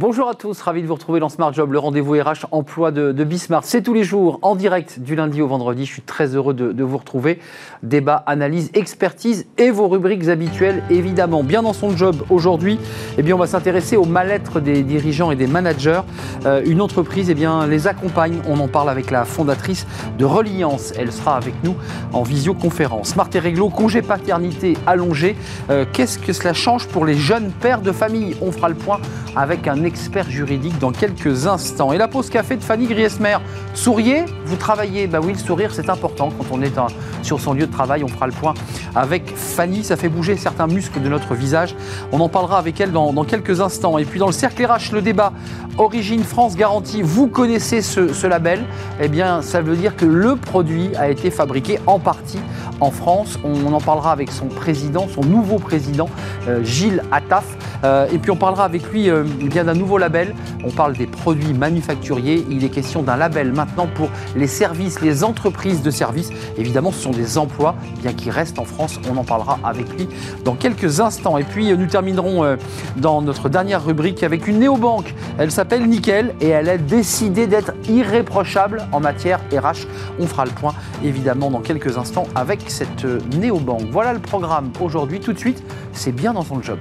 Bonjour à tous, ravi de vous retrouver dans Smart Job, le rendez-vous RH emploi de, Bismart. C'est tous les jours en direct du lundi au vendredi. Je suis très heureux de, vous retrouver. Débat, analyse, expertise et vos rubriques habituelles, évidemment. Bien dans son job aujourd'hui, eh bien, on va s'intéresser au mal-être des dirigeants et des managers. Euh, une entreprise eh bien, les accompagne. On en parle avec la fondatrice de Reliance. Elle sera avec nous en visioconférence. Smart et Réglo, congé paternité allongé. Euh, qu'est-ce que cela change pour les jeunes pères de famille? On fera le point avec un expert juridique dans quelques instants. Et la pause café de Fanny Griesmer. Souriez, vous travaillez. Bah oui, le sourire, c'est important quand on est sur son lieu de travail. On fera le point avec Fanny. Ça fait bouger certains muscles de notre visage. On en parlera avec elle dans, quelques instants. Et puis dans le cercle RH, le débat Origine France Garantie. Vous connaissez ce, label Eh bien, ça veut dire que le produit a été fabriqué en partie en France. On, en parlera avec son président, son nouveau président, euh, Gilles Attaf. Euh, et puis on parlera avec lui euh, bien d'un nouveau label. On parle des produits manufacturiers. Il est question d'un label maintenant pour les services, les entreprises de services. Évidemment, ce sont des emplois, bien qu'ils restent en France. On en parlera avec lui dans quelques instants. Et puis nous terminerons dans notre dernière rubrique avec une néobanque. Elle s'appelle Nickel et elle a décidé d'être irréprochable en matière RH. On fera le point évidemment dans quelques instants avec cette néobanque. Voilà le programme aujourd'hui. Tout de suite, c'est bien dans son job.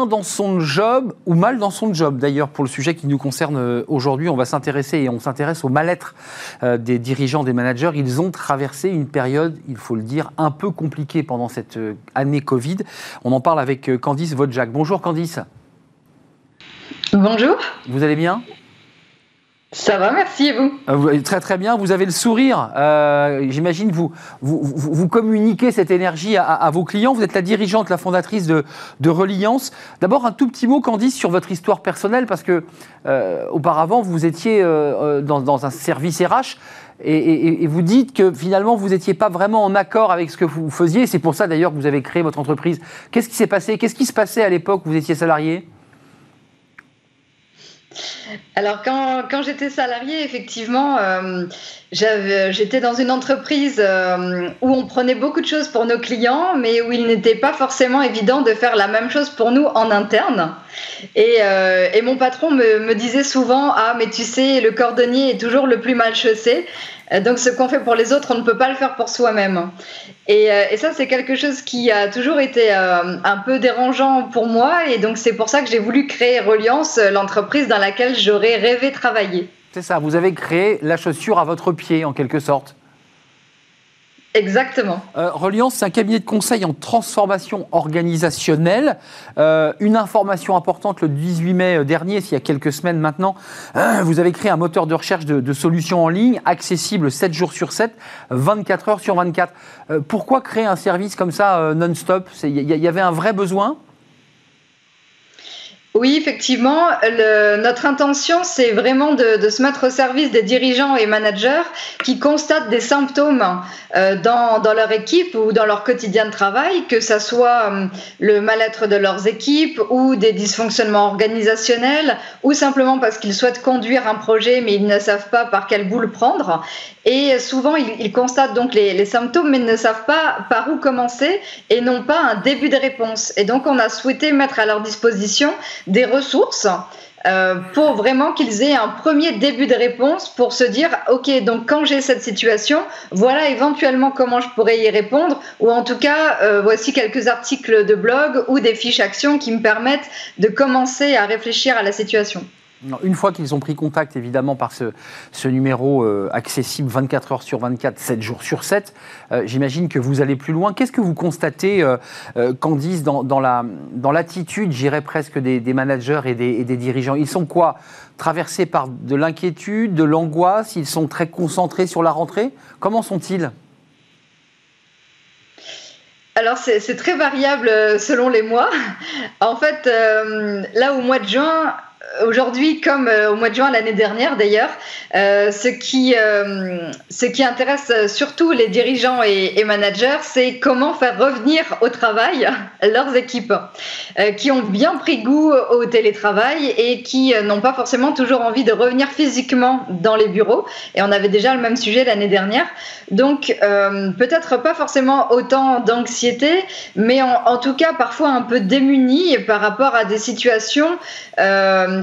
Bien dans son job ou mal dans son job D'ailleurs, pour le sujet qui nous concerne euh, aujourd'hui, on va s'intéresser et on s'intéresse au mal-être euh, des dirigeants, des managers. Ils ont traversé une période, il faut le dire, un peu compliquée pendant cette euh, année Covid. On en parle avec Candice Vodjak. Bonjour Candice. Bonjour. Vous allez bien? Ça va, merci et vous euh, Très très bien, vous avez le sourire. Euh, j'imagine vous, vous, vous, communiquez cette énergie à, vos clients. Vous êtes la dirigeante, la fondatrice de, de Reliance. D'abord un tout petit mot, Candice, sur votre histoire personnelle, parce que euh, auparavant vous étiez dans, un service RH. Et, et, vous dites que finalement vous n'étiez pas vraiment en accord avec ce que vous faisiez. C'est pour ça d'ailleurs que vous avez créé votre entreprise. Qu'est-ce qui s'est passé? Qu'est-ce qui se passait à l'époque où vous étiez salarié? Alors quand, j'étais salariée, effectivement, euh, j'étais dans une entreprise euh, où on prenait beaucoup de choses pour nos clients, mais où il n'était pas forcément évident de faire la même chose pour nous en interne. Et, euh, et mon patron me, disait souvent, ah mais tu sais, le cordonnier est toujours le plus mal chaussé. Donc ce qu'on fait pour les autres, on ne peut pas le faire pour soi-même. Et, euh, ça, c'est quelque chose qui a toujours été euh, un peu dérangeant pour moi. Et donc c'est pour ça que j'ai voulu créer Reliance, l'entreprise dans laquelle j'aurais rêvé travailler. C'est ça, vous avez créé la chaussure à votre pied en quelque sorte. Exactement. Euh, Reliance, c'est un cabinet de conseil en transformation organisationnelle. Euh, une information importante, le 18 mai euh, dernier, s'il y a quelques semaines maintenant, vous avez créé un moteur de recherche de, solutions en ligne, accessible 7 jours sur 7, 24 heures sur 24. pourquoi créer un service comme ça non-stop? Il y, avait un vrai besoin? Oui, effectivement, notre intention, c'est vraiment de, se mettre au service des dirigeants et managers qui constatent des symptômes euh, dans, leur équipe ou dans leur quotidien de travail, que ce soit euh, le mal-être de leurs équipes ou des dysfonctionnements organisationnels, ou simplement parce qu'ils souhaitent conduire un projet mais ils ne savent pas par quel bout le prendre. Et souvent, ils, constatent donc les, les, symptômes mais ne savent pas par où commencer et n'ont pas un début de réponse. Et donc, on a souhaité mettre à leur disposition des ressources euh, pour vraiment qu'ils aient un premier début de réponse pour se dire ok donc quand j'ai cette situation voilà éventuellement comment je pourrais y répondre ou en tout cas euh, voici quelques articles de blog ou des fiches actions qui me permettent de commencer à réfléchir à la situation. Une fois qu'ils ont pris contact, évidemment, par ce, numéro euh, accessible 24 heures sur 24, 7 jours sur 7, euh, j'imagine que vous allez plus loin. Qu'est-ce que vous constatez, euh, Candice, dans, l'attitude, j'irais presque, des, managers et des, dirigeants? Ils sont quoi? Traversés par de l'inquiétude, de l'angoisse? Ils sont très concentrés sur la rentrée? Comment sont-ils? Alors c'est très variable selon les mois. En fait, là au mois de juin, aujourd'hui, comme euh, au mois de juin l'année dernière d'ailleurs, euh, ce, qui, euh, ce qui intéresse surtout les dirigeants et, managers, c'est comment faire revenir au travail leurs équipes qui ont bien pris goût au télétravail et qui n'ont pas forcément toujours envie de revenir physiquement dans les bureaux. Et on avait déjà le même sujet l'année dernière. Donc, peut-être pas forcément autant d'anxiété, mais en, en, tout cas parfois un peu démunis par rapport à des situations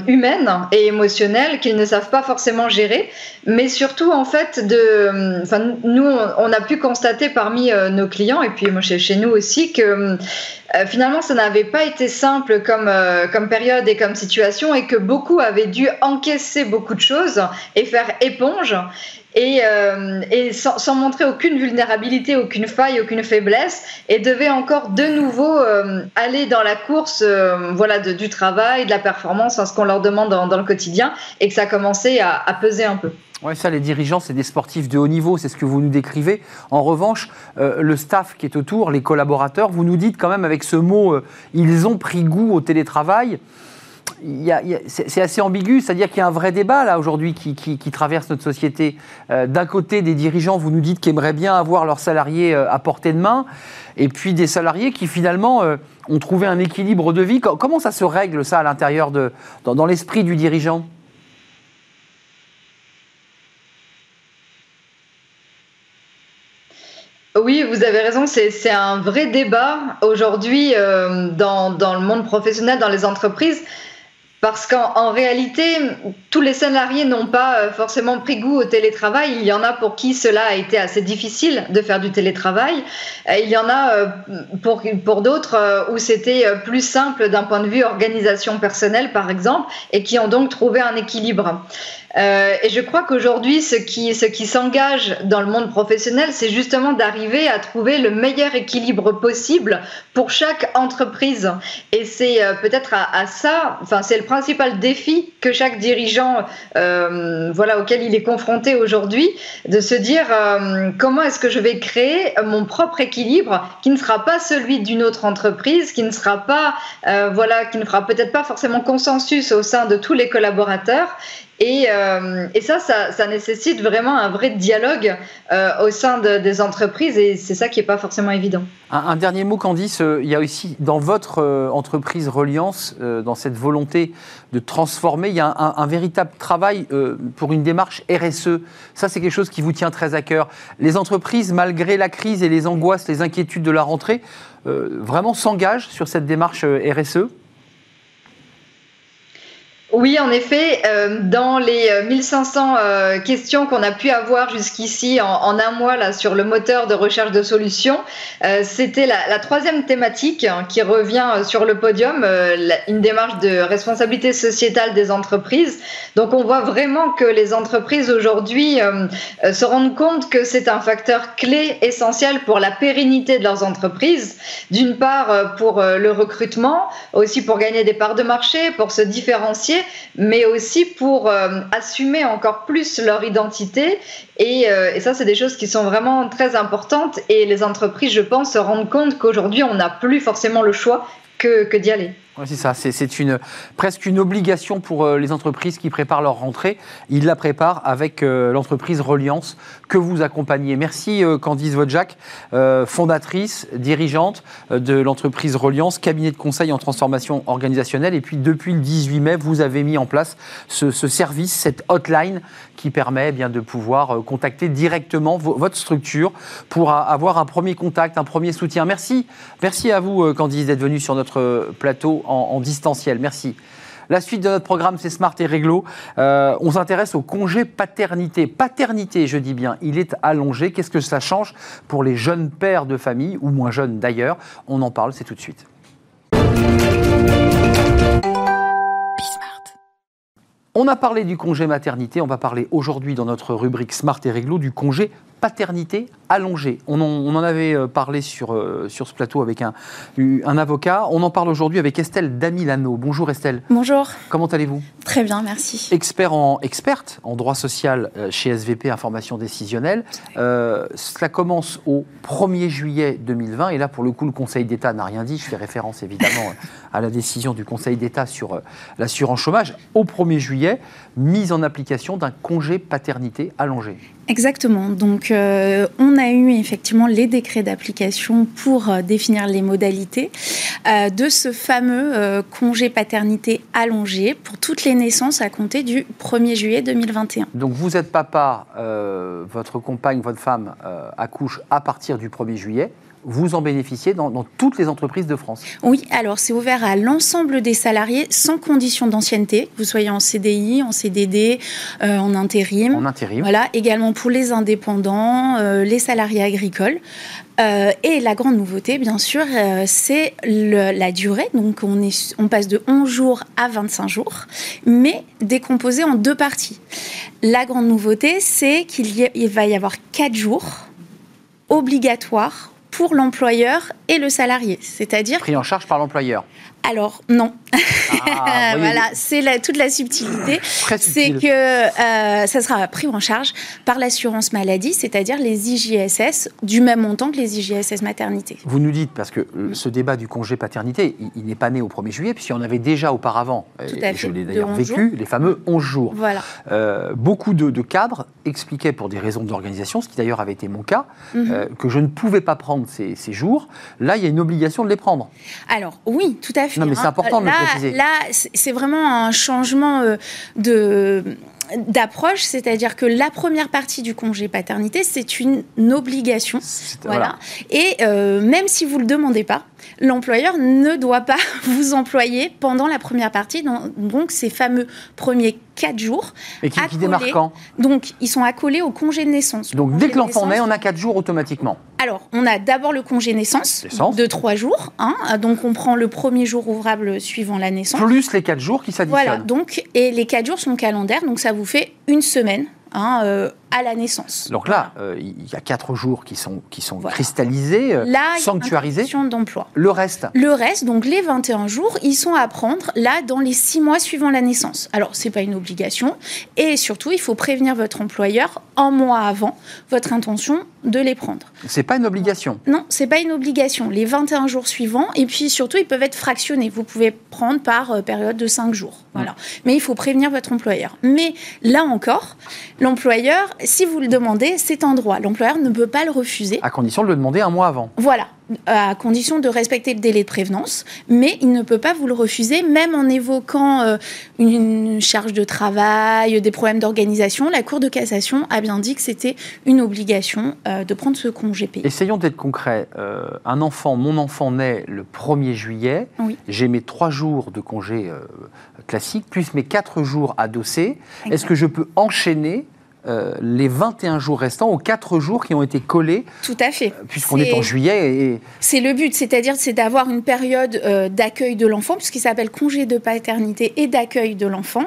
humaines et émotionnelles qu'ils ne savent pas forcément gérer, mais surtout en fait de, enfin nous on a pu constater parmi euh, nos clients et puis moi chez, chez nous aussi que euh, finalement ça n'avait pas été simple comme euh, comme période et comme situation et que beaucoup avaient dû encaisser beaucoup de choses et faire éponge et, euh, sans, montrer aucune vulnérabilité, aucune faille, aucune faiblesse, et devait encore de nouveau euh, aller dans la course euh, voilà, du travail, de la performance, ce qu'on leur demande dans, le quotidien, et que ça commençait à, à peser un peu. Oui, ça, les dirigeants, c'est des sportifs de haut niveau, c'est ce que vous nous décrivez. En revanche, le staff qui est autour, les collaborateurs, vous nous dites quand même avec ce mot, ils ont pris goût au télétravail c'est assez ambigu, c'est-à-dire qu'il y a un vrai débat là aujourd'hui qui, traverse notre société. Euh, d'un côté, des dirigeants, vous nous dites qu'ils aimeraient bien avoir leurs salariés euh, à portée de main, et puis des salariés qui finalement euh, ont trouvé un équilibre de vie. Comment ça se règle ça à l'intérieur de, dans, l'esprit du dirigeant? Oui, vous avez raison, c'est un vrai débat aujourd'hui dans, dans, le monde professionnel, dans les entreprises. Parce qu'en réalité, tous les salariés n'ont pas euh, forcément pris goût au télétravail. Il y en a pour qui cela a été assez difficile de faire du télétravail. Euh, il y en a euh, pour, pour d'autres où c'était plus simple d'un point de vue organisation personnelle, par exemple, et qui ont donc trouvé un équilibre. Euh, et je crois qu'aujourd'hui, ce qui, s'engage dans le monde professionnel, c'est justement d'arriver à trouver le meilleur équilibre possible pour chaque entreprise. Et c'est euh, peut-être à, ça, enfin, c'est le principal défi que chaque dirigeant, euh, voilà, auquel il est confronté aujourd'hui, de se dire comment est-ce que je vais créer mon propre équilibre qui ne sera pas celui d'une autre entreprise, qui ne sera pas, voilà, qui ne fera peut-être pas forcément consensus au sein de tous les collaborateurs et, euh, ça, ça, nécessite vraiment un vrai dialogue euh, au sein de, des entreprises et c'est ça qui n'est pas forcément évident. Un, dernier mot, Candice, euh, il y a aussi dans votre entreprise Reliance, dans cette volonté de transformer, il y a un, un véritable travail pour une démarche RSE. Ça, c'est quelque chose qui vous tient très à cœur. Les entreprises, malgré la crise et les angoisses, les inquiétudes de la rentrée, vraiment s'engagent sur cette démarche RSE oui, en effet, euh, dans les 1500 euh, euh, questions qu'on a pu avoir jusqu'ici en, un mois là, sur le moteur de recherche de solutions, c'était la, troisième thématique hein, qui revient sur le podium, une démarche de responsabilité sociétale des entreprises. Donc on voit vraiment que les entreprises aujourd'hui se rendent compte que c'est un facteur clé essentiel pour la pérennité de leurs entreprises. D'une part pour le recrutement, aussi pour gagner des parts de marché, pour se différencier mais aussi pour euh, assumer encore plus leur identité. Et, euh, et ça, c'est des choses qui sont vraiment très importantes. Et les entreprises, je pense, se rendent compte qu'aujourd'hui, on n'a plus forcément le choix que, d'y aller. C'est ça. C'est une, presque une obligation pour euh, les entreprises qui préparent leur rentrée. Ils la préparent avec l'entreprise Reliance que vous accompagnez. Merci euh, Candice Vodjak, fondatrice, dirigeante de l'entreprise Reliance, cabinet de conseil en transformation organisationnelle. Et puis depuis le 18 mai, vous avez mis en place ce, ce service, cette hotline qui permet eh bien, de pouvoir contacter directement votre structure pour avoir un premier contact, un premier soutien. Merci. Merci à vous Candice d'être venue sur notre plateau en, distanciel. Merci. La suite de notre programme, c'est Smart et Réglo. Euh, on s'intéresse au congé paternité. Paternité, je dis bien, il est allongé. Qu'est-ce que ça change pour les jeunes pères de famille, ou moins jeunes d'ailleurs? On en parle, c'est tout de suite. On a parlé du congé maternité, on va parler aujourd'hui dans notre rubrique Smart et Réglo du congé paternité allongé. On en, avait euh, parlé sur, euh, sur ce plateau avec un, un avocat. On en parle aujourd'hui avec Estelle Damilano. Bonjour Estelle. Bonjour. Comment allez-vous? Très bien, merci. Expert en, experte en droit social euh, chez SVP Information Décisionnelle. cela commence au 1er juillet 2020 et là pour le coup le Conseil d'État n'a rien dit. Je fais référence évidemment à la décision du Conseil d'État sur l'assurance chômage. Au 1er juillet, mise en application d'un congé paternité allongé. Exactement. Donc, euh, on a eu effectivement les décrets d'application pour euh, définir les modalités euh, de ce fameux congé paternité allongé pour toutes les naissances à compter du 1er juillet 2021. Donc, vous êtes papa, votre compagne, votre femme accouche à partir du 1er juillet vous en bénéficiez dans, toutes les entreprises de France Oui, alors c'est ouvert à l'ensemble des salariés sans condition d'ancienneté, vous soyez en CDI, en CDD, euh, en intérim. En intérim. Voilà, également pour les indépendants, euh, les salariés agricoles. Euh, et la grande nouveauté, bien sûr, c'est la durée. Donc, on, est, on passe de 11 jours à 25 jours, mais décomposé en deux parties. La grande nouveauté, c'est qu'il va y avoir 4 jours obligatoires pour l'employeur et le salarié. C'est-à-dire. Pris en charge par l'employeur. Alors, non. Ah, voilà, c'est toute la subtilité. c'est que euh, ça sera pris en charge par l'assurance maladie, c'est-à-dire les IJSS, du même montant que les IJSS maternité. Vous nous dites, parce que euh, ce débat du congé paternité, il, n'est pas né au 1er juillet, puisqu'il y en avait déjà auparavant, Tout à je l'ai d'ailleurs vécu, les fameux 11 jours. Voilà. Euh, beaucoup de, cadres expliquaient, pour des raisons d'organisation, ce qui d'ailleurs avait été mon cas, mhm. que je ne pouvais pas prendre ces, ces jours. Là, il y a une obligation de les prendre. Alors, oui, tout à fait. Non, mais c'est hein. important de là, le préciser. Là, c'est vraiment un changement euh, de d'approche, c'est-à-dire que la première partie du congé paternité, c'est une obligation. Voilà. Et euh, même si vous ne le demandez pas, l'employeur ne doit pas vous employer pendant la première partie, donc ces fameux premiers quatre jours. Et qui, qui démarquent quand? Donc, ils sont accolés au congé de naissance. Donc, dès que l'enfant naît, on a quatre jours automatiquement Alors, on a d'abord le congé naissance, de trois jours. Hein. donc, on prend le premier jour ouvrable suivant la naissance. Plus les quatre jours qui s'additionnent. Voilà, donc, et les quatre jours sont calendaires, donc ça vous fait une semaine Hein, euh, à la naissance. Donc là, euh, il y a quatre jours qui sont, qui sont cristallisés, euh, là, sanctuarisés. d'emploi. Le reste Le reste, donc les 21 jours, ils sont à prendre là dans les six mois suivant la naissance. Alors, ce n'est pas une obligation. Et surtout, il faut prévenir votre employeur un mois avant votre intention de les prendre. C'est pas une obligation Non, c'est pas une obligation. Les 21 jours suivants, et puis surtout, ils peuvent être fractionnés. Vous pouvez prendre par période de 5 jours. Voilà. Mais il faut prévenir votre employeur. Mais là encore, L'employeur, si vous le demandez, c'est un droit. L'employeur ne peut pas le refuser. À condition de le demander un mois avant. Voilà à condition de respecter le délai de prévenance, mais il ne peut pas vous le refuser, même en évoquant euh, une charge de travail, des problèmes d'organisation. La Cour de cassation a bien dit que c'était une obligation euh, de prendre ce congé payé. Essayons d'être concrets. Euh, un enfant, mon enfant naît le 1er juillet. J'ai mes trois jours de congé classique, plus mes quatre jours adossés. Est-ce que je peux enchaîner euh, les 21 jours restants aux 4 jours qui ont été collés. Tout à fait. Euh, puisqu'on est... en juillet. Et... C'est le but, c'est-à-dire c'est d'avoir une période euh, d'accueil de l'enfant, puisqu'il s'appelle congé de paternité et d'accueil de l'enfant,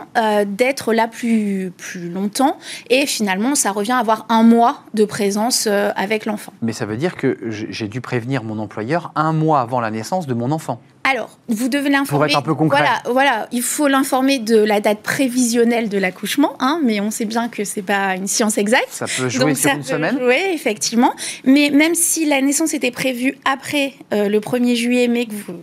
d'être là plus, plus longtemps. Et finalement, ça revient à avoir un mois de présence avec l'enfant. Mais ça veut dire que j'ai dû prévenir mon employeur un mois avant la naissance de mon enfant. Alors, vous devez l'informer. Pour être un peu concret. Voilà, voilà il faut l'informer de la date prévisionnelle de l'accouchement, hein, mais on sait bien que c'est pas une science exacte. Ça peut jouer sur une semaine. Oui, effectivement. Mais même si la naissance était prévue après euh, le 1er juillet, mais que vous,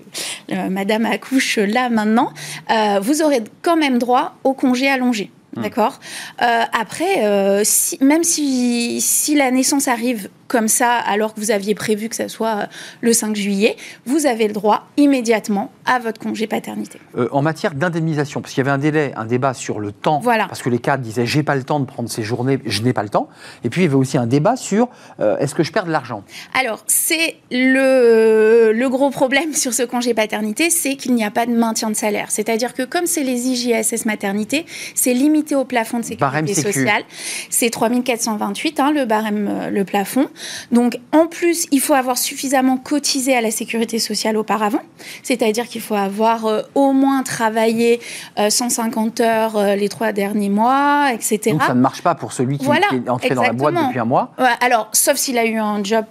euh, Madame accouche là maintenant, euh, vous aurez quand même droit au congé allongé. Hmm. D'accord? Après, si, même si, si la naissance arrive comme ça, alors que vous aviez prévu que ça soit euh, le 5 juillet, vous avez le droit immédiatement à votre congé paternité. Euh, en matière d'indemnisation, parce qu'il y avait un délai, un débat sur le temps, voilà. parce que les cadres disaient j'ai pas le temps de prendre ces journées, je n'ai pas le temps. Et puis il y avait aussi un débat sur euh, est-ce que je perds de l'argent? Alors c'est le le, gros problème sur ce congé paternité, c'est qu'il n'y a pas de maintien de salaire. C'est-à-dire que comme c'est les IJSS maternité, c'est limité au plafond de sécurité sociale. C'est 3428, hein, le barème, le plafond. Donc, en plus, il faut avoir suffisamment cotisé à la sécurité sociale auparavant. C'est-à-dire qu'il faut avoir euh, au moins travaillé 150 heures les trois derniers mois, etc. Donc, ça ne marche pas pour celui qui, est entré dans la boîte depuis un mois Alors, sauf s'il a eu un job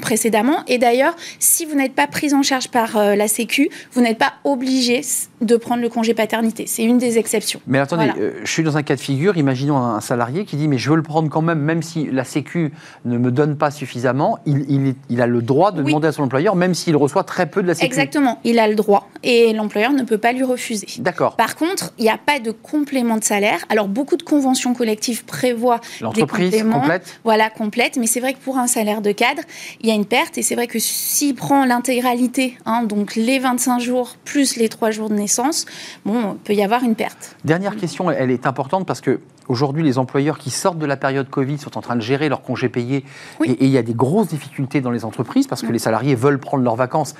précédemment. Et d'ailleurs, si vous n'êtes pas prise en charge par euh, la Sécu, vous n'êtes pas obligé de prendre le congé paternité. C'est une des exceptions. Mais attendez, euh, je suis dans un cas de figure. Imaginons un salarié qui dit mais je veux le prendre quand même, même si la Sécu ne me donne pas suffisamment. Il, il, a le droit de demander à son employeur, même s'il reçoit très peu de la Sécu. Exactement, il a le droit et l'employeur ne peut pas lui refuser. D'accord. Par contre, il n'y a pas de complément de salaire. Alors beaucoup de conventions collectives prévoient l'entreprise complète. Voilà complète, mais c'est vrai que pour un salaire de cadre, il y a une perte et c'est vrai que s'il prend l'intégralité, hein, donc les 25 jours plus les 3 jours de naissance, bon, il peut y avoir une perte. Dernière question, elle est importante parce que Aujourd'hui, les employeurs qui sortent de la période Covid sont en train de gérer leurs congés payés. Et, il y a des grosses difficultés dans les entreprises parce que les salariés veulent prendre leurs vacances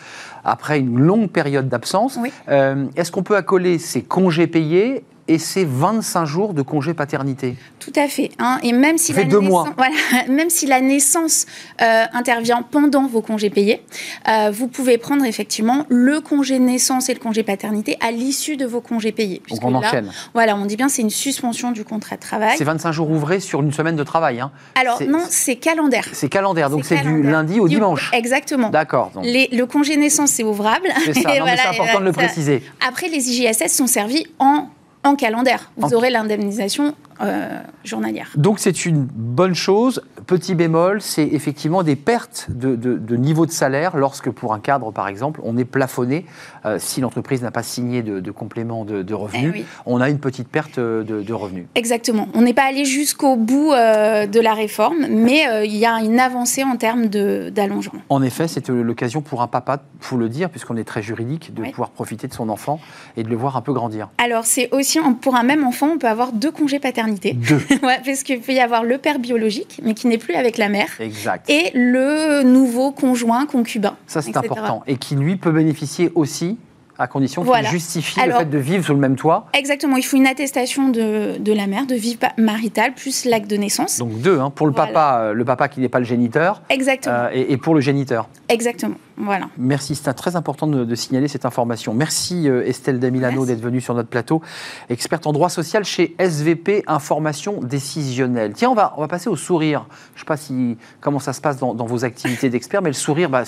après une longue période d'absence. Euh, est-ce qu'on peut accoler ces congés payés et c'est 25 jours de congé paternité. Tout à fait. Hein. Et même si, la deux mois. Voilà, même si la naissance euh, intervient pendant vos congés payés, euh, vous pouvez prendre effectivement le congé naissance et le congé paternité à l'issue de vos congés payés. Donc on enchaîne. Voilà, on dit bien c'est une suspension du contrat de travail. C'est 25 jours ouvrés sur une semaine de travail. Hein. Alors non, c'est calendaire. C'est calendaire, donc c'est du lundi au dimanche. Exactement. D'accord. Le congé naissance, c'est ouvrable. C'est c'est important de le préciser. Après, les IJSS sont servis en en calendaire. Vous aurez l'indemnisation euh, journalière. Donc c'est une bonne chose. Petit bémol, c'est effectivement des pertes de, niveau de salaire lorsque pour un cadre, par exemple, on est plafonné. Euh, si l'entreprise n'a pas signé de, complément de, revenus, eh on a une petite perte de, revenus. Exactement. On n'est pas allé jusqu'au bout euh, de la réforme, mais il y a une avancée en termes d'allongement. En effet, c'est l'occasion pour un papa, faut le dire, puisqu'on est très juridique, de pouvoir profiter de son enfant et de le voir un peu grandir. Alors c'est aussi, pour un même enfant, on peut avoir deux congés paternels deux. parce qu'il peut y avoir le père biologique, mais qui n'est plus avec la mère. Exact. Et le nouveau conjoint, concubin. Ça, c'est important. Et qui, lui, peut bénéficier aussi à condition qu'il justifie le fait de vivre sous le même toit. Exactement, il faut une attestation de, de la mère, de vie maritale, plus l'acte de naissance. Donc deux, hein, pour le papa, euh, le papa qui n'est pas le géniteur. Exactement. Euh, et, pour le géniteur. Exactement, voilà. Merci, c'est très important de, signaler cette information. Merci euh, Estelle Damilano d'être venue sur notre plateau, experte en droit social chez SVP Information Décisionnelle. Tiens, on va, on va passer au sourire. Je ne sais pas si, comment ça se passe dans, vos activités d'expert, mais le sourire, bah,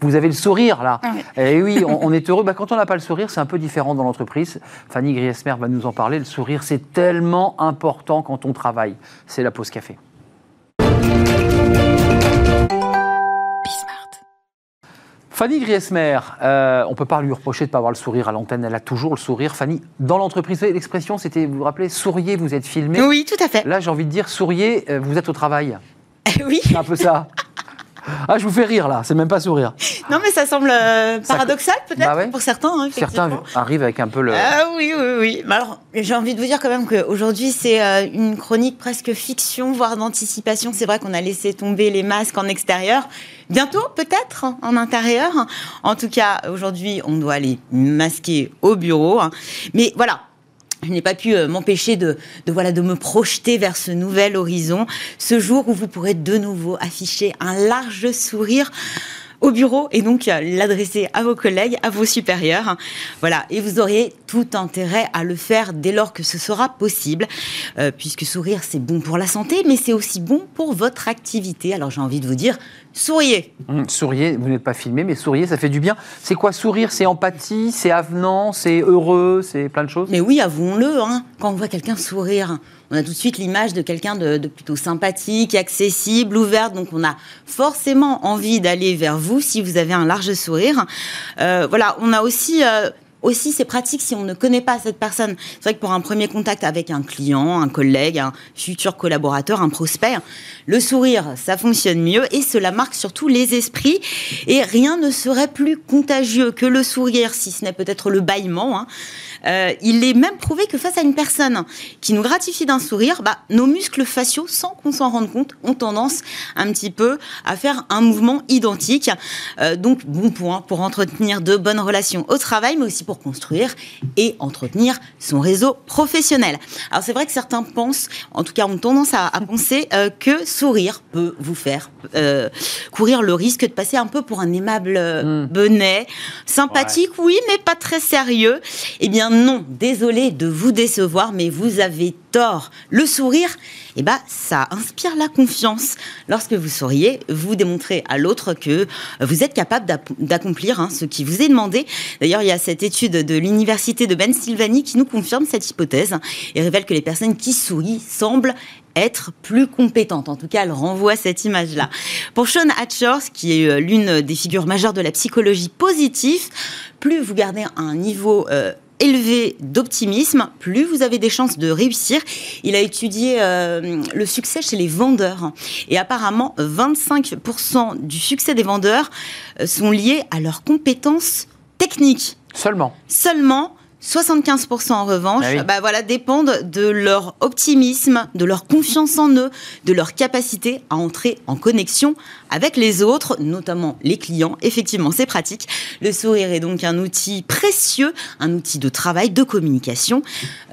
vous avez le sourire là. Ah et oui, on, est heureux. Bah, quand on a pas le sourire, c'est un peu différent dans l'entreprise. Fanny Griesmer va nous en parler. Le sourire, c'est tellement important quand on travaille. C'est la pause café. Fanny Griesmer, euh, on ne peut pas lui reprocher de ne pas avoir le sourire à l'antenne, elle a toujours le sourire. Fanny, dans l'entreprise, l'expression c'était, vous vous rappelez, souriez, vous êtes filmé. Oui, tout à fait. Là, j'ai envie de dire, souriez, euh, vous êtes au travail. oui. C'est un peu ça. Ah, je vous fais rire là, c'est même pas sourire. Non, mais ça semble euh, paradoxal peut-être bah pour certains. Hein, certains arrivent avec un peu le. Ah oui, oui, oui. alors, j'ai envie de vous dire quand même qu'aujourd'hui, c'est euh, une chronique presque fiction, voire d'anticipation. C'est vrai qu'on a laissé tomber les masques en extérieur. Bientôt, peut-être, en intérieur. En tout cas, aujourd'hui, on doit les masquer au bureau. Mais voilà, je n'ai pas pu euh, m'empêcher de, voilà de me projeter vers ce nouvel horizon, ce jour où vous pourrez de nouveau afficher un large sourire au bureau et donc euh, l'adresser à vos collègues, à vos supérieurs. Voilà, et vous auriez tout intérêt à le faire dès lors que ce sera possible, euh, puisque sourire c'est bon pour la santé, mais c'est aussi bon pour votre activité. Alors j'ai envie de vous dire, souriez. Mmh, souriez, vous n'êtes pas filmé, mais souriez, ça fait du bien. C'est quoi sourire? C'est empathie, c'est avenant, c'est heureux, c'est plein de choses? Mais oui, avouons-le, hein, quand on voit quelqu'un sourire, on a tout de suite l'image de quelqu'un de, plutôt sympathique, accessible, ouvert. Donc on a forcément envie d'aller vers vous si vous avez un large sourire. Euh, voilà, on a aussi... Euh, aussi c'est pratique si on ne connaît pas cette personne. C'est vrai que pour un premier contact avec un client, un collègue, un futur collaborateur, un prospect, le sourire, ça fonctionne mieux et cela marque surtout les esprits. Et rien ne serait plus contagieux que le sourire, si ce n'est peut-être le bâillement. Hein. Euh, il est même prouvé que face à une personne qui nous gratifie d'un sourire, bah, nos muscles faciaux, sans qu'on s'en rende compte, ont tendance un petit peu à faire un mouvement identique. Euh, donc, bon point pour entretenir de bonnes relations au travail, mais aussi pour construire et entretenir son réseau professionnel. Alors, c'est vrai que certains pensent, en tout cas ont tendance à, penser euh, que sourire peut vous faire courir le risque de passer un peu pour un aimable hmm. benet, sympathique, oui, mais pas très sérieux. Eh bien, non, désolé de vous décevoir, mais vous avez Le sourire, eh ben, ça inspire la confiance. Lorsque vous souriez, vous démontrez à l'autre que vous êtes capable d'accomplir hein, ce qui vous est demandé. D'ailleurs, il y a cette étude de l'université de Pennsylvanie qui nous confirme cette hypothèse et révèle que les personnes qui sourient semblent être plus compétentes. En tout cas, elle renvoie cette image-là. Pour Sean Hatchers, qui est euh, l'une des figures majeures de la psychologie positive, plus vous gardez un niveau euh, élevé d'optimisme, plus vous avez des chances de réussir. Il a étudié euh, le succès chez les vendeurs. Et apparemment, 25% du succès des vendeurs euh, sont liés à leurs compétences techniques. Seulement. Seulement. 75% en revanche, ah bah voilà, dépendent de leur optimisme, de leur confiance en eux, de leur capacité à entrer en connexion avec les autres, notamment les clients. Effectivement, c'est pratique. Le sourire est donc un outil précieux, un outil de travail, de communication,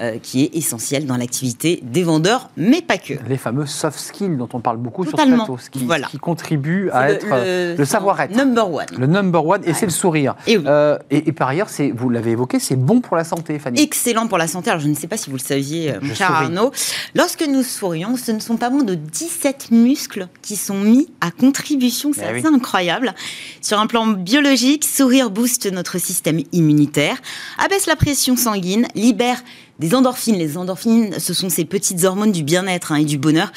euh, qui est essentiel dans l'activité des vendeurs, mais pas que. Les fameux soft skills dont on parle beaucoup sur ce plateau, ce qui, qui contribue à être euh, le, savoir-être. Number one. Le number one, et c'est le sourire. Et, euh, et, par ailleurs, vous l'avez évoqué, c'est bon pour la santé, Fanny. Excellent pour la santé. Alors, je ne sais pas si vous le saviez, mon cher Arnaud. Lorsque nous sourions, ce ne sont pas moins de 17 muscles qui sont mis à contribuer c'est eh incroyable. Sur un plan biologique, sourire booste notre système immunitaire, abaisse la pression sanguine, libère des endorphines. Les endorphines, ce sont ces petites hormones du bien-être hein, et du bonheur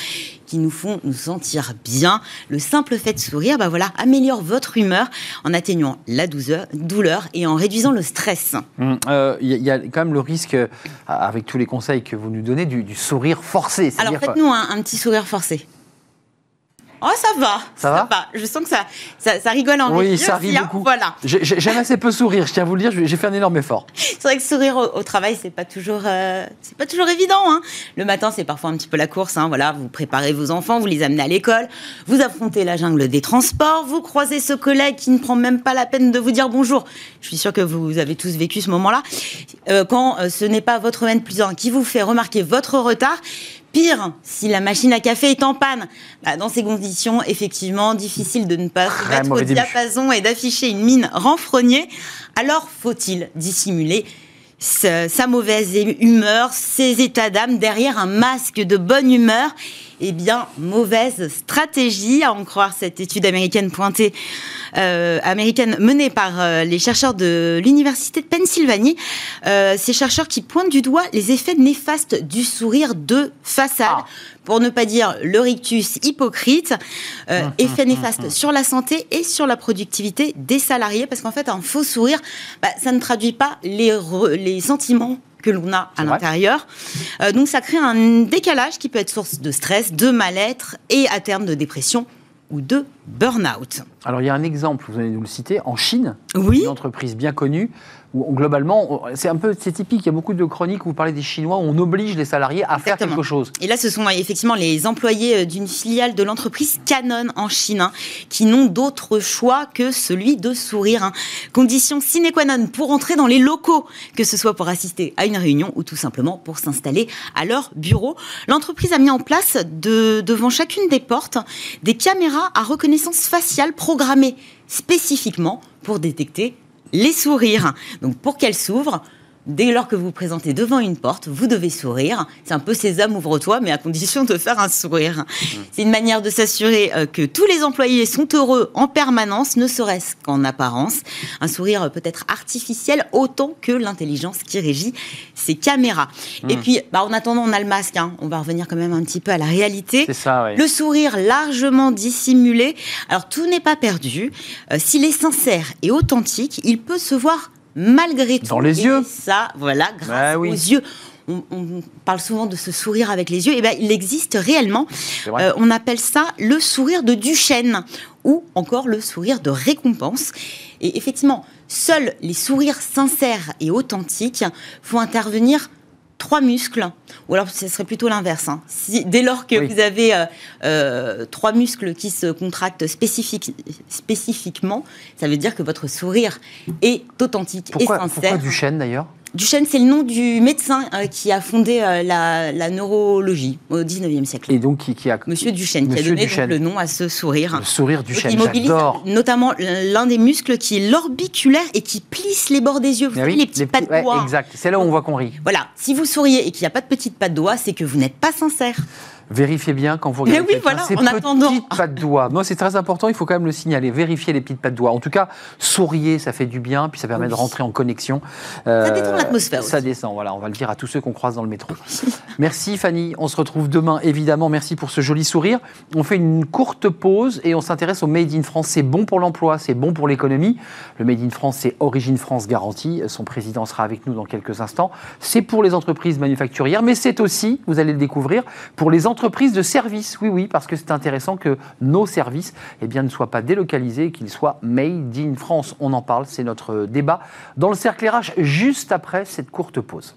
qui nous font nous sentir bien. Le simple fait de sourire, bah voilà, améliore votre humeur en atténuant la douleur et en réduisant le stress. Il hum, euh, y, a quand même le risque, euh, avec tous les conseils que vous nous donnez, du, sourire forcé. Alors faites-nous un, petit sourire forcé. Oh, ça va. Ça, va, Je sens que ça, ça, rigole en Oui, ça rit beaucoup. Voilà. J'aime assez peu sourire, je tiens à vous le dire, j'ai fait un énorme effort. C'est vrai que sourire au, travail, c'est pas toujours, euh, c'est pas toujours évident. Hein. Le matin, c'est parfois un petit peu la course. Hein. Voilà, vous préparez vos enfants, vous les amenez à l'école, vous affrontez la jungle des transports, vous croisez ce collègue qui ne prend même pas la peine de vous dire bonjour. Je suis sûre que vous avez tous vécu ce moment-là. Euh, quand euh, ce n'est pas votre N plus 1 qui vous fait remarquer votre retard, Pire, si la machine à café est en panne, bah, dans ces conditions, effectivement, difficile de ne pas se mettre au diapason et d'afficher une mine renfrognée. Alors, faut-il dissimuler sa mauvaise humeur, ses états d'âme derrière un masque de bonne humeur? Eh bien, mauvaise stratégie, à en croire cette étude américaine pointée, euh, américaine menée par euh, les chercheurs de l'université de Pennsylvanie. Euh, ces chercheurs qui pointent du doigt les effets néfastes du sourire de façade, ah. pour ne pas dire le rictus hypocrite, euh, hum, hum, effet hum, néfaste sur la santé et sur la productivité des salariés, parce qu'en fait, un faux sourire, bah, ça ne traduit pas les, les sentiments que l'on a à l'intérieur. Euh, donc ça crée un décalage qui peut être source de stress, de mal-être et à terme de dépression ou de burn-out. Alors il y a un exemple, vous allez nous le citer, en Chine, oui. une entreprise bien connue globalement, c'est un peu, c'est typique. Il y a beaucoup de chroniques où vous parlez des Chinois, où on oblige les salariés à faire quelque chose. Et là, ce sont effectivement les employés euh, d'une filiale de l'entreprise Canon en Chine, hein, qui n'ont d'autre choix que celui de sourire. Hein. Condition sine qua non pour entrer dans les locaux, que ce soit pour assister à une réunion ou tout simplement pour s'installer à leur bureau. L'entreprise a mis en place de, devant chacune des portes des caméras à reconnaissance faciale programmées spécifiquement pour détecter les sourires. Donc pour qu'elles s'ouvrent, Dès lors que vous vous présentez devant une porte, vous devez sourire. C'est un peu sésame, ouvre-toi, mais à condition de faire un sourire. Mmh. C'est une manière de s'assurer euh, que tous les employés sont heureux en permanence, ne serait-ce qu'en apparence. Un sourire peut être artificiel autant que l'intelligence qui régit ces caméras. Mmh. Et puis, bah, en attendant, on a le masque. Hein. On va revenir quand même un petit peu à la réalité. Ça, Le sourire largement dissimulé. Alors, tout n'est pas perdu. Euh, s'il est sincère et authentique, il peut se voir malgré tout. Dans les yeux. Ça, voilà, grâce Bah oui. aux yeux. On, on parle souvent de ce sourire avec les yeux. Et ben, il existe réellement. Euh, on appelle ça le sourire de Duchesne ou encore le sourire de récompense. Et effectivement, seuls les sourires sincères et authentiques font intervenir trois muscles, ou alors ce serait plutôt l'inverse. hein. Si, dès lors que Oui. vous avez euh, euh, trois muscles qui se contractent spécifique- spécifiquement, ça veut dire que votre sourire est authentique Pourquoi, et sincère. pourquoi Duchesne d'ailleurs? Duchesne, c'est le nom du médecin euh, qui a fondé euh, la, la neurologie au 19e siècle. Et donc qui, qui a Monsieur Duchesne, qui Monsieur a donné donc le nom à ce sourire. le sourire Duchesne il mobilise notamment l'un des muscles qui est l'orbiculaire et qui plisse les bords des yeux. Vous oui, les petites pattes ouais. Exact. C'est là où on voit qu'on rit. Voilà, si vous souriez et qu'il n'y a pas de petites pattes doigts, c'est que vous n'êtes pas sincère. Vérifiez bien quand vous Mais regardez oui, quelqu'un, voilà, ces petites attendant. pattes doigts. Moi, c'est très important, il faut quand même le signaler. Vérifiez les petites pattes doigts. En tout cas, souriez, ça fait du bien, puis ça permet Oui. de rentrer en connexion. Euh, Ça détend l'atmosphère Ça aussi. descend, voilà, on va le dire à tous ceux qu'on croise dans le métro. Merci Fanny, on se retrouve demain, évidemment. Merci pour ce joli sourire. On fait une courte pause et on s'intéresse au Made in France. C'est bon pour l'emploi, c'est bon pour l'économie. Le Made in France, c'est Origine France Garantie. Son président sera avec nous dans quelques instants. C'est pour les entreprises manufacturières, mais c'est aussi, vous allez le découvrir, pour les entreprises de services. Oui, oui, parce que c'est intéressant que nos services eh bien, ne soient pas délocalisés, qu'ils soient made in France. On en parle, c'est notre débat dans le cercle RH juste après cette courte pause.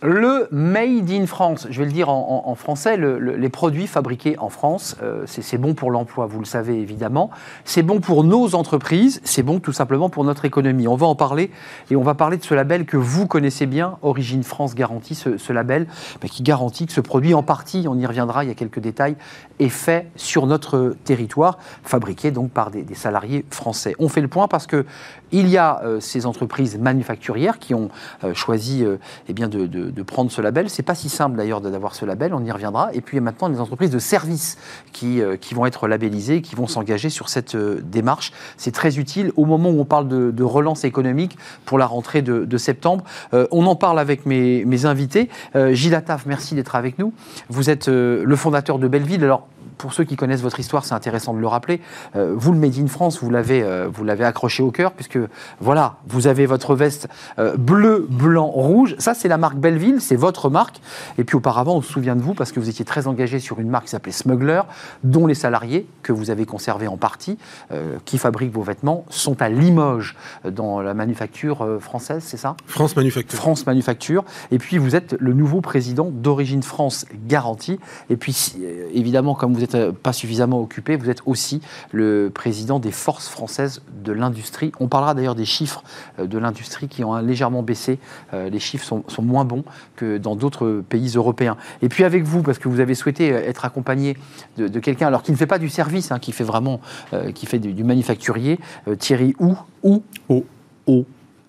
Le Made in France, je vais le dire en, français, le- le- les produits fabriqués en France, euh, c'est bon pour l'emploi, vous le savez évidemment. C'est bon pour nos entreprises, c'est bon tout simplement pour notre économie. On va en parler et on va parler de ce label que vous connaissez bien, Origine France Garantie, ce, label qui garantit que ce produit en partie, on y reviendra, il y a quelques détails, est fait sur notre territoire, fabriqué donc par des, salariés français. On fait le point parce que il y a euh, ces entreprises manufacturières qui ont euh, choisi eh bien de- de prendre ce label. C'est pas si simple d'ailleurs d'avoir ce label, on y reviendra. Et puis maintenant des entreprises de services qui, euh, qui vont être labellisées, qui vont s'engager sur cette euh, démarche. C'est très utile au moment où on parle de, relance économique pour la rentrée de, septembre. Euh, on en parle avec mes, mes invités. Euh, Gilles Attaf, merci d'être avec nous. Vous êtes le fondateur de Belleville. Alors, pour ceux qui connaissent votre histoire, c'est intéressant de le rappeler. Vous, le Made in France, vous l'avez, vous l'avez accroché au cœur, puisque voilà, vous avez votre veste bleu, blanc, rouge. Ça, c'est la marque Belleville, c'est votre marque. Et puis auparavant, on se souvient de vous parce que vous étiez très engagé sur une marque qui s'appelait Smuggler, dont les salariés que vous avez conservés en partie, euh, qui fabriquent vos vêtements, sont à Limoges euh, dans la manufacture euh, française, c'est ça? France Manufacture. France Manufacture. Et puis, vous êtes le nouveau président d'Origine France Garantie. Et puis, évidemment, comme vous n'êtes pas suffisamment occupé, vous êtes aussi le président des forces françaises de l'industrie. On parlera d'ailleurs des chiffres de l'industrie qui ont hein, légèrement baissé. Les chiffres sont, sont moins bons que dans d'autres pays européens. Et puis, avec vous, parce que vous avez souhaité euh, être accompagné de, de quelqu'un, alors qui ne fait pas du service, hein, qui fait vraiment, euh, qui fait du, du manufacturier, euh, Thierry Ou, ou, O, O,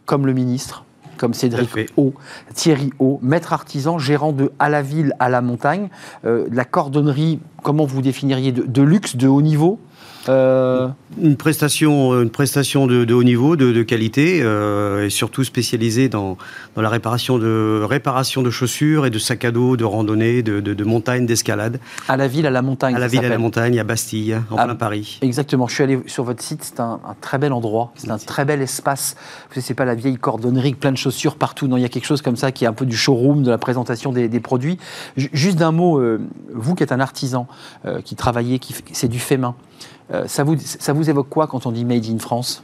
comme le ministre, comme Cédric. O, Thierry O, maître artisan, gérant de à la ville, à la montagne, euh, de la cordonnerie, comment vous définiriez, de, de luxe, de haut niveau? Euh, Une prestation, une prestation de, de haut niveau, de, de qualité, euh, et surtout spécialisée dans, dans la réparation de, réparation de chaussures et de sacs à dos, de randonnée, de, de, de montagne, d'escalade. à la ville, à la montagne. À la ville, à la montagne, à Bastille, en Ah, plein Paris. Exactement, je suis allé sur votre site, c'est un, un très bel endroit, c'est un très bel espace. Vous savez, c'est pas la vieille cordonnerie, plein de chaussures partout, non, il y a quelque chose comme ça qui est un peu du showroom, de la présentation des, des produits. Ju- Juste d'un mot, euh, vous qui êtes un artisan, euh, qui travaillez, qui, c'est du fait main, euh, ça, vous, ça vous évoque quoi quand on dit Made in France?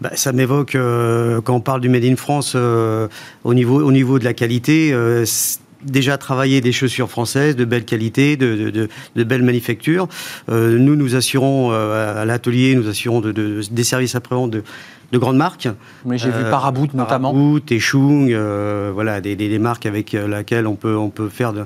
Bah, ça m'évoque, euh, quand on parle du Made in France, euh, au, niveau, au niveau de la qualité, euh, déjà travailler des chaussures françaises de belle qualité, de, de, de, de belles manufactures. Euh, nous, nous assurons euh, à l'atelier, nous assurons de, de- des services après-vente de, de grandes marques. Oui, j'ai vu Euh, Paraboot notamment. Paraboot, Techung, euh, voilà, des, des, des marques avec euh, laquelle on peut, on peut faire de,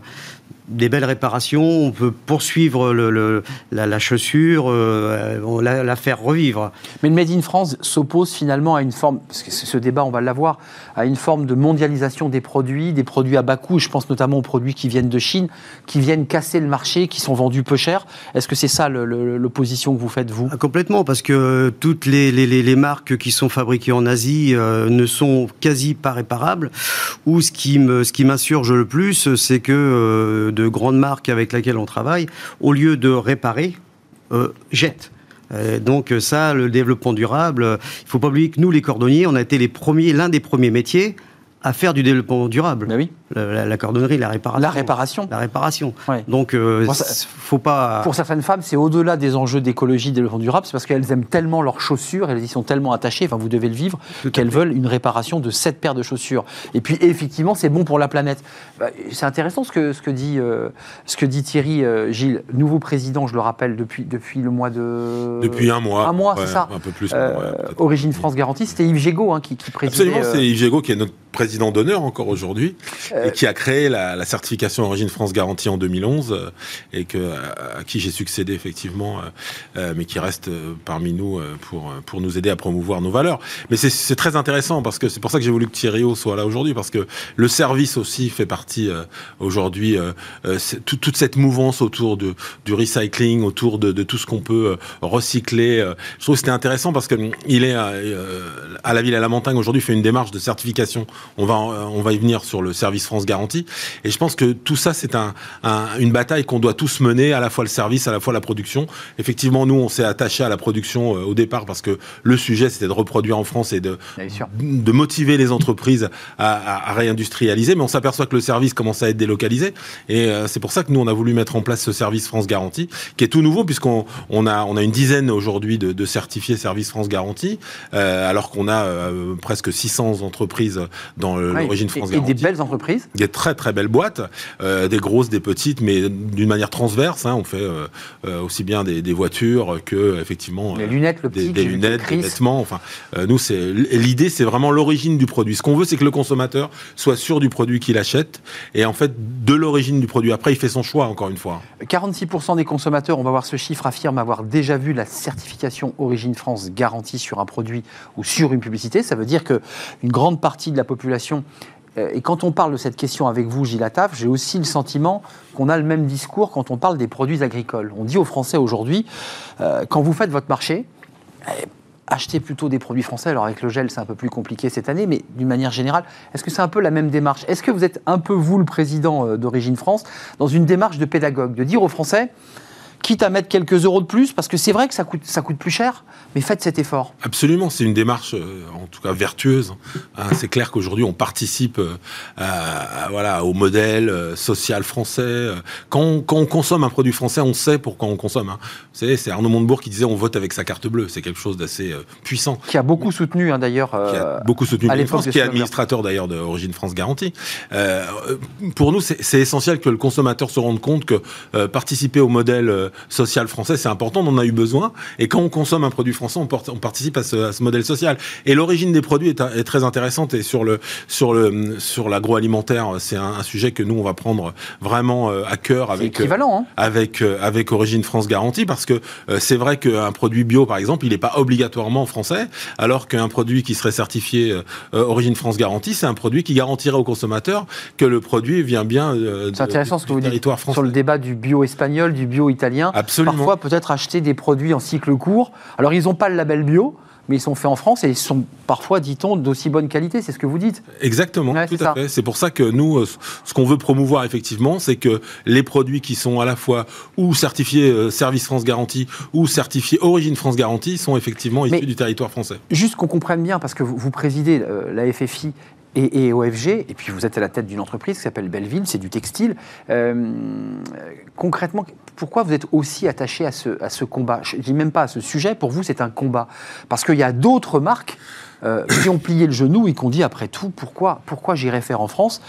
des belles réparations, on peut poursuivre le, la, chaussure, euh, la, la, faire revivre. Mais le Made in France s'oppose finalement à une forme, parce que ce débat on va l'avoir, à une forme de mondialisation des produits, des produits à bas coût, je pense notamment aux produits qui viennent de Chine, qui viennent casser le marché, qui sont vendus peu cher. Est-ce que c'est ça l'opposition que vous faites, vous? Ah, Complètement, parce que toutes les, les, les, marques qui sont fabriquées en Asie euh, ne sont quasi pas réparables, ou ce qui m'insurge le plus, c'est que euh, de grandes marques avec lesquelles on travaille, au lieu de réparer, euh, jettent. Euh, donc ça, le développement durable, il ne faut pas oublier que nous, les cordonniers, on a été les premiers, l'un des premiers métiers à faire du développement durable. Ben oui. La, cordonnerie, la réparation. La réparation. La réparation. Donc, euh, faut pas. Pour certaines femmes, c'est au-delà des enjeux d'écologie, de développement durable, c'est parce qu'elles aiment tellement leurs chaussures, elles y sont tellement attachées, enfin vous devez le vivre, qu'elles veulent une réparation de cette paires de chaussures. Et puis effectivement, c'est bon pour la planète. Bah, c'est intéressant ce que, ce que, dit, euh, ce que dit Thierry euh, Gilles, nouveau président, je le rappelle, depuis, depuis le mois de. Depuis un mois. Un mois, c'est ça. Un peu plus. Origine France Garantie, c'était Yves Gégaud hein, qui, qui présidait. Absolument, c'est Yves Gégaud qui est notre président d'honneur encore aujourd'hui et qui a créé la, certification Origine France Garantie en 2011 euh, et que, à, qui j'ai succédé effectivement, euh, euh, mais qui reste parmi nous pour, pour nous aider à promouvoir nos valeurs. Mais c'est très intéressant parce que c'est pour ça que j'ai voulu que Thierry soit là aujourd'hui parce que le service aussi fait partie aujourd'hui toute cette mouvance autour de, du recycling, autour de, de tout ce qu'on peut recycler. Je trouve que c'était intéressant parce que il est à la ville à la montagne aujourd'hui fait une démarche de certification on va, on va y venir sur le service France Garantie. Et je pense que tout ça, c'est un, une bataille qu'on doit tous mener, à la fois le service, à la fois la production. Effectivement, nous, on s'est attaché à la production euh, au départ parce que le sujet, c'était de reproduire en France et de, de motiver les entreprises à, réindustrialiser. Mais on s'aperçoit que le service commence à être délocalisé. Et euh, c'est pour ça que nous, on a voulu mettre en place ce service France Garantie, qui est tout nouveau, puisqu'on on a, on a une dizaine aujourd'hui de, certifiés service France Garantie, euh, alors qu'on a presque 600 entreprises dans l'origine France et, des belles entreprises Des très très belles boîtes, euh, des grosses, des petites, mais d'une manière transverse. Hein, on fait euh, euh, aussi bien des, voitures que effectivement les lunettes, le des, des lunettes, des vêtements. Enfin, nous, c'est l'idée, c'est vraiment l'origine du produit. Ce qu'on veut, c'est que le consommateur soit sûr du produit qu'il achète et en fait de l'origine du produit. Après, il fait son choix. Encore une fois. 46% des consommateurs, on va voir ce chiffre, affirment avoir déjà vu la certification Origine France garantie sur un produit ou sur une publicité. Ça veut dire que une grande partie de la population. Euh, et quand on parle de cette question avec vous, Gilles j'ai aussi le sentiment qu'on a le même discours quand on parle des produits agricoles. On dit aux Français aujourd'hui, euh, quand vous faites votre marché, eh, achetez plutôt des produits français. Alors avec le gel, c'est un peu plus compliqué cette année, mais d'une manière générale, est-ce que c'est un peu la même démarche? Est-ce que vous êtes un peu, vous, le président euh, d'Origine France, dans une démarche de pédagogue, de dire aux Français, quitte à mettre quelques euros de plus, parce que c'est vrai que ça coûte, ça coûte plus cher, mais faites cet effort. Absolument, c'est une démarche, euh, en tout cas vertueuse. Hein, c'est clair qu'aujourd'hui, on participe euh, à, voilà, au modèle euh, social français. Quand on, quand on, consomme un produit français, on sait pourquoi on consomme. Hein. Vous savez, c'est Arnaud Montebourg qui disait on vote avec sa carte bleue. C'est quelque chose d'assez puissant. Qui a beaucoup soutenu, hein, d'ailleurs. qui a beaucoup soutenu à l'époque. Qui est administrateur, d'ailleurs, d'Origine France Garantie. pour nous, c'est essentiel que le consommateur se rende compte que participer au modèle social français, c'est important, on en a eu besoin. Et quand on consomme un produit français, on, on participe à ce, modèle social. Et l'origine des produits est, très intéressante. Et sur le sur le sur l'agroalimentaire, c'est un, sujet que nous on va prendre vraiment euh, à cœur avec équivalent, hein. avec euh, avec Origine France Garantie, parce que euh, c'est vrai qu'un produit bio, par exemple, il n'est pas obligatoirement français, alors qu'un produit qui serait certifié Origine France Garantie, c'est un produit qui garantirait au consommateur que le produit vient bien c'est intéressant ce que vous dites sur le débat du bio espagnol, du bio italien Absolument. Parfois, peut-être acheter des produits en cycle court. Alors, ils n'ont pas le label bio, mais ils sont faits en France et ils sont parfois, dit-on, d'aussi bonne qualité. C'est ce que vous dites. Exactement, tout à fait. C'est pour ça que nous, euh, ce qu'on veut promouvoir effectivement, c'est que les produits qui sont à la fois ou certifiés euh, Service France Garantie ou certifiés Origine France Garantie sont effectivement issus du territoire français. Juste qu'on comprenne bien, parce que vous, présidez euh, la FFI et, OFG, et puis vous êtes à la tête d'une entreprise qui s'appelle Belleville, c'est du textile. concrètement, pourquoi vous êtes aussi attaché à ce, combat? Je ne dis même pas à ce sujet, pour vous c'est un combat. Parce qu'il y a d'autres marques euh, qui ont plié le genou et qui ont dit après tout, pourquoi, pourquoi j'irais faire en France?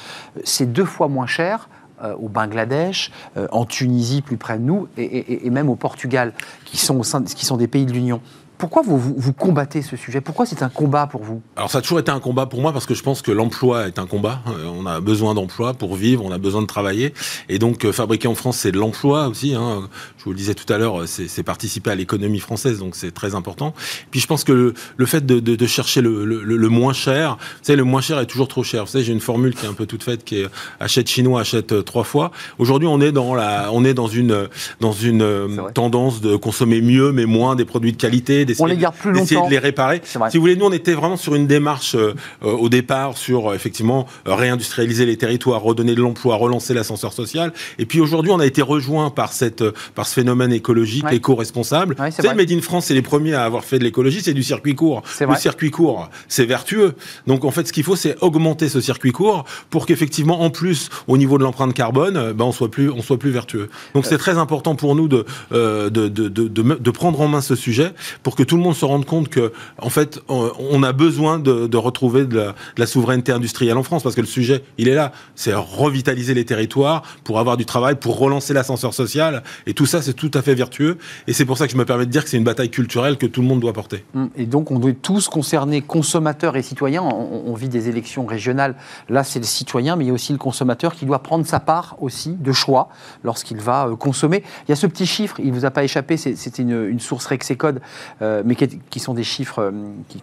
C'est deux fois moins cher euh, au Bangladesh, euh, en Tunisie plus près de nous, et, même au Portugal, qui sont des pays de l'Union. Pourquoi vous, vous, combattez ce sujet? Pourquoi c'est un combat pour vous? Alors ça a toujours été un combat pour moi parce que je pense que l'emploi est un combat. Euh, on a besoin d'emploi pour vivre, on a besoin de travailler. Et donc euh, fabriquer en France, c'est de l'emploi aussi. Hein. Je vous le disais tout à l'heure, c'est participer à l'économie française, donc c'est très important. Puis je pense que le, le fait de, de, de chercher le, le, le, moins cher, vous savez, le moins cher est toujours trop cher. Vous savez, j'ai une formule qui est un peu toute faite, qui est achète chinois, achète trois fois. Aujourd'hui, on est dans la, on est dans une, dans une tendance de consommer mieux mais moins des produits de qualité, on les garde plus longtemps. de les réparer. Si vous voulez, nous, on était vraiment sur une démarche euh, euh, au départ sur euh, effectivement réindustrialiser les territoires, redonner de l'emploi, relancer l'ascenseur social. Et puis aujourd'hui, on a été rejoint par cette par ce phénomène écologique, éco-responsable. Ouais, vous Made in France, c'est les premiers à avoir fait de l'écologie, c'est du circuit court. Le circuit court, c'est vertueux. Donc en fait, ce qu'il faut, c'est augmenter ce circuit court pour qu'effectivement, en plus, au niveau de l'empreinte carbone, ben on soit plus on soit plus vertueux. Donc c'est très important pour nous de, de, de, de, de prendre en main ce sujet pour que tout le monde se rende compte que, en fait, on a besoin de, retrouver de la, souveraineté industrielle en France, parce que le sujet, il est là. C'est revitaliser les territoires pour avoir du travail, pour relancer l'ascenseur social, et tout ça, c'est tout à fait vertueux. Et c'est pour ça que je me permets de dire que c'est une bataille culturelle que tout le monde doit porter. Hum, et donc, on doit tous concerner consommateurs et citoyens. On, on vit des élections régionales. Là, c'est le citoyen, mais il y a aussi le consommateur qui doit prendre sa part aussi de choix lorsqu'il va euh, consommer. Il y a ce petit chiffre, il ne vous a pas échappé, c'était une, une, source Rexecode euh, mais qui, sont des chiffres euh,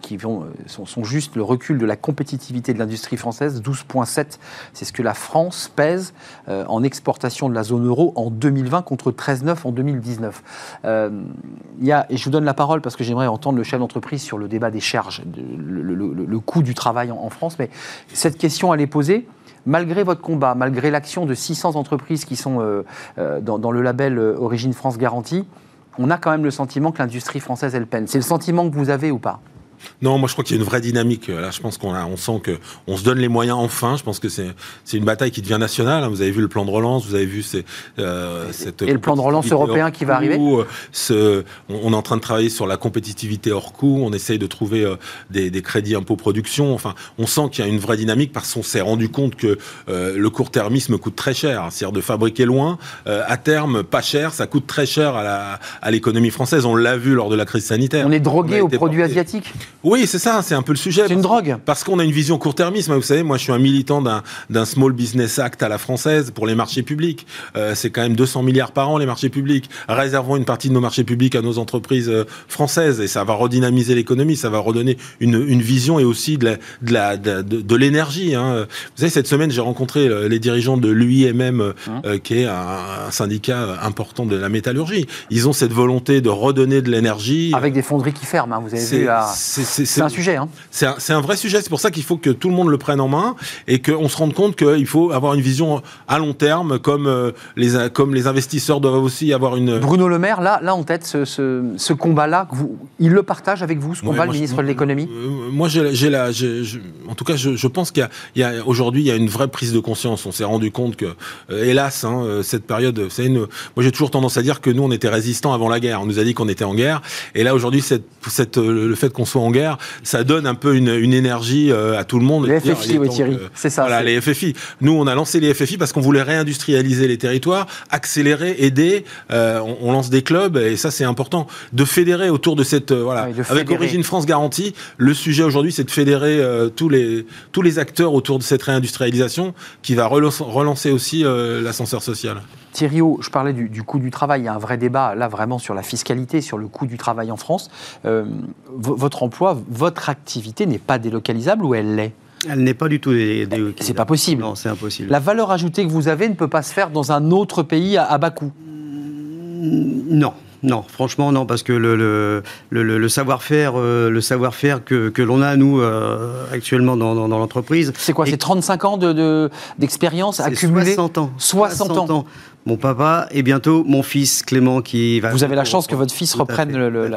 qui, vont, euh, sont, juste le recul de la compétitivité de l'industrie française. 12,7, c'est ce que la France pèse en exportation de la zone euro en 2020 contre 13,9 en 2019. il y a, et je vous donne la parole parce que j'aimerais entendre le chef d'entreprise sur le débat des charges, le, coût du travail en, France, mais cette question, elle est posée malgré votre combat, malgré l'action de 600 entreprises qui sont dans, le label Origine France Garantie, on a quand même le sentiment que l'industrie française, elle peine. C'est le sentiment que vous avez ou pas? Non, moi je crois qu'il y a une vraie dynamique. Là, je pense qu'on on sent que on se donne les moyens enfin. Je pense que c'est c'est une bataille qui devient nationale. Hein. Vous avez vu le plan de relance, vous avez vu ces, euh, cette et le plan de relance européen qui va arriver. Euh, ce, on, est en train de travailler sur la compétitivité hors coût. On essaye de trouver euh, des, des, crédits impôt production. Enfin, on sent qu'il y a une vraie dynamique parce qu'on s'est rendu compte que euh, le court-termisme coûte très cher. C'est-à-dire de fabriquer loin, euh, à terme pas cher, ça coûte très cher à la à l'économie française. On l'a vu lors de la crise sanitaire. On est drogué aux produits asiatiques. Oui, c'est ça, c'est un peu le sujet. C'est une drogue. Parce qu'on a une vision court-termiste. Vous savez, moi, je suis un militant d'un Small Business Act à la française pour les marchés publics. Euh, c'est quand même 200 milliards par an, les marchés publics. Réservons une partie de nos marchés publics à nos entreprises euh, françaises et ça va redynamiser l'économie, ça va redonner une, une, vision et aussi de l'énergie. De, de, hein. Vous savez, cette semaine, j'ai rencontré euh, les dirigeants de l'UIMM, euh, hein qui est un, un, syndicat important de la métallurgie. Ils ont cette volonté de redonner de l'énergie. Avec des fonderies qui ferment, hein, vous avez vu. La c'est un sujet. Hein. C'est un, un, vrai sujet. C'est pour ça qu'il faut que tout le monde le prenne en main et qu'on se rende compte qu'il faut avoir une vision à long terme, comme, euh, les, comme les investisseurs doivent aussi avoir une. Bruno Le Maire, là, là en tête, ce, ce, ce combat-là, il le partage avec vous, ce combat, le ministre de l'économie? euh, Moi, j'ai la. en tout cas, je, je pense qu'il y a, a aujourd'hui, il y a une vraie prise de conscience. On s'est rendu compte que, euh, hélas, hein, cette période, vous savez, moi j'ai toujours tendance à dire que nous, on était résistants avant la guerre. On nous a dit qu'on était en guerre. Et là, aujourd'hui, cette, cette, le fait qu'on soit en guerre, ça donne un peu une, énergie euh, à tout le monde. Les FFI, oui, Thierry, c'est ça. Voilà, les FFI. Nous, on a lancé les FFI parce qu'on voulait réindustrialiser les territoires, accélérer, aider. Euh, on, lance des clubs et ça, c'est important de fédérer autour de cette euh, voilà. Avec Origine France Garantie, le sujet aujourd'hui, c'est de fédérer tous les tous les acteurs autour de cette réindustrialisation qui va relancer aussi l'ascenseur social. Thierry, je parlais du, coût du travail. Il y a un vrai débat là vraiment sur la fiscalité, sur le coût du travail en France. Euh, votre emploi, votre activité n'est pas délocalisable ou elle l'est? Elle n'est pas du tout délocalisable. C'est pas possible. Non, c'est impossible. La valeur ajoutée que vous avez ne peut pas se faire dans un autre pays à, bas coût. Non. Non, franchement, non, parce que le, le, le, savoir-faire le savoir-faire que, que l'on a, nous, euh, actuellement dans, dans, l'entreprise. C'est quoi? C'est 35 ans d'expérience de, accumulée? 60 ans. 60, 60 ans mon papa et bientôt mon fils Clément qui va. Vous avez la chance que votre fils reprenne le.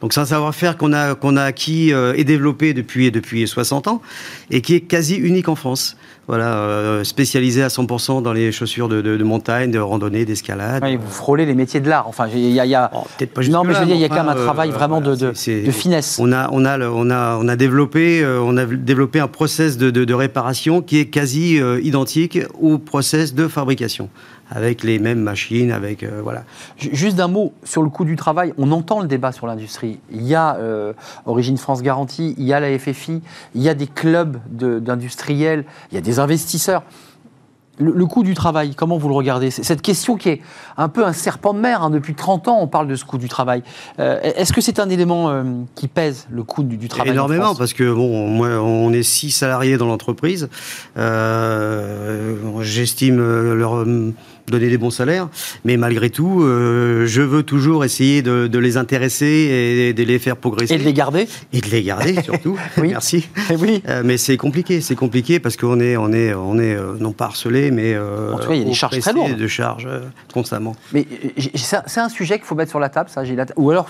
Donc c'est un savoir-faire qu'on a qu'on a acquis euh, et développé depuis depuis 60 ans et qui est quasi unique en France. Voilà, euh, spécialisé à 100% dans les chaussures de, de, montagne, de randonnée, d'escalade. vous frôlez les métiers de l'art. Enfin, il y a, y a... Oh, peut-être pas Non, mais je veux dire, il y a quand même un travail euh, vraiment de, de, finesse. On a on a on a on a développé on a développé un process de, réparation qui est quasi identique au process de fabrication avec les mêmes machines, avec voilà. Juste d'un mot sur le coût du travail. On entend le débat sur l'industrie. Il y a Origine France Garantie, il y a la FFI, il y a des clubs d'industriels, il y a des investisseurs. Le, coût du travail, comment vous le regardez? Cette question qui est un peu un serpent de mer, hein, depuis 30 ans on parle de ce coût du travail. Euh, est-ce que c'est un élément euh, qui pèse le coût du, travail Énormément, parce que bon, moi, on est six salariés dans l'entreprise. Euh, J'estime leur donner des bons salaires, mais malgré tout, euh, je veux toujours essayer de, les intéresser et de les faire progresser. Et de les garder Et de les garder surtout. oui. Merci. Eh oui. Euh, mais c'est compliqué, c'est compliqué parce qu'on est, on est, on est euh, non pas harcelé, mais en tout cas, il y a des charges très lourdes. de charges constamment. Mais c'est un sujet qu'il faut mettre sur la table, ça. Ou alors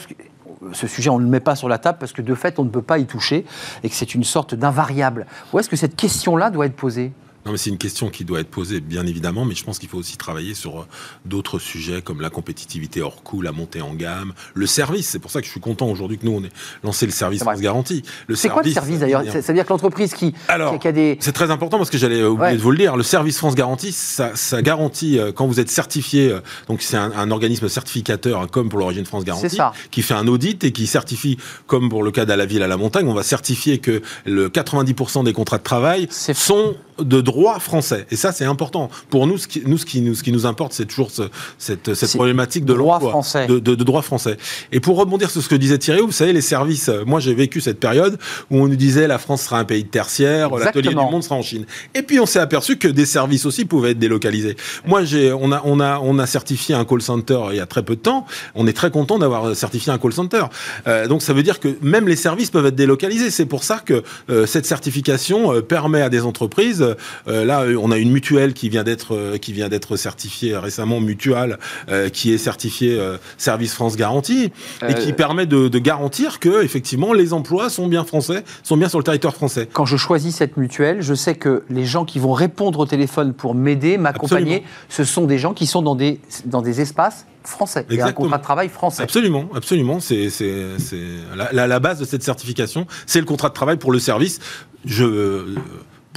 ce sujet, on ne le met pas sur la table parce que de fait, on ne peut pas y toucher et que c'est une sorte d'invariable. Où est-ce que cette question-là doit être posée? Non, mais c'est une question qui doit être posée, bien évidemment, mais je pense qu'il faut aussi travailler sur euh, d'autres sujets comme la compétitivité hors coût, la montée en gamme, le service. C'est pour ça que je suis content aujourd'hui que nous, on ait lancé le service France Garantie. C'est quoi le service d'ailleurs C'est-à-dire que l'entreprise qui, Alors, qui a des. C'est très important parce que j'allais oublier de vous le dire. Le service France Garantie, ça, ça garantit, euh, quand vous êtes certifié, euh, donc c'est un, organisme certificateur, comme pour l'origine France Garantie, qui fait un audit et qui certifie, comme pour le cas de la ville à la montagne, on va certifier que le 90% des contrats de travail sont de droit français. Et ça, c'est important. Pour nous, ce qui nous, ce qui nous, ce qui nous importe, c'est toujours cette, cette problématique de droit français. De, de, droit français. Et pour rebondir sur ce que disait Thierry, vous savez, les services, euh, moi j'ai vécu cette période où on nous disait la France sera un pays de tertiaire, l'atelier du monde sera en Chine. Et puis on s'est aperçu que des services aussi pouvaient être délocalisés. Moi, j'ai, on a, on a, on a certifié un call center il y a très peu de temps. On est très content d'avoir certifié un call center. Euh, donc ça veut dire que même les services peuvent être délocalisés. C'est pour ça que euh, cette certification permet à des entreprises euh, là, euh, on a une mutuelle qui vient d'être euh, qui vient d'être certifiée récemment mutuelle, qui est certifiée Service France Garantie et qui permet de, garantir que effectivement les emplois sont bien français, sont bien sur le territoire français. Quand je choisis cette mutuelle, je sais que les gens qui vont répondre au téléphone pour m'aider, m'accompagner, ce sont des gens qui sont dans des dans des espaces français. Il y a un contrat de travail français. Absolument, absolument. C'est la, la, base de cette certification, c'est le contrat de travail pour le service. Je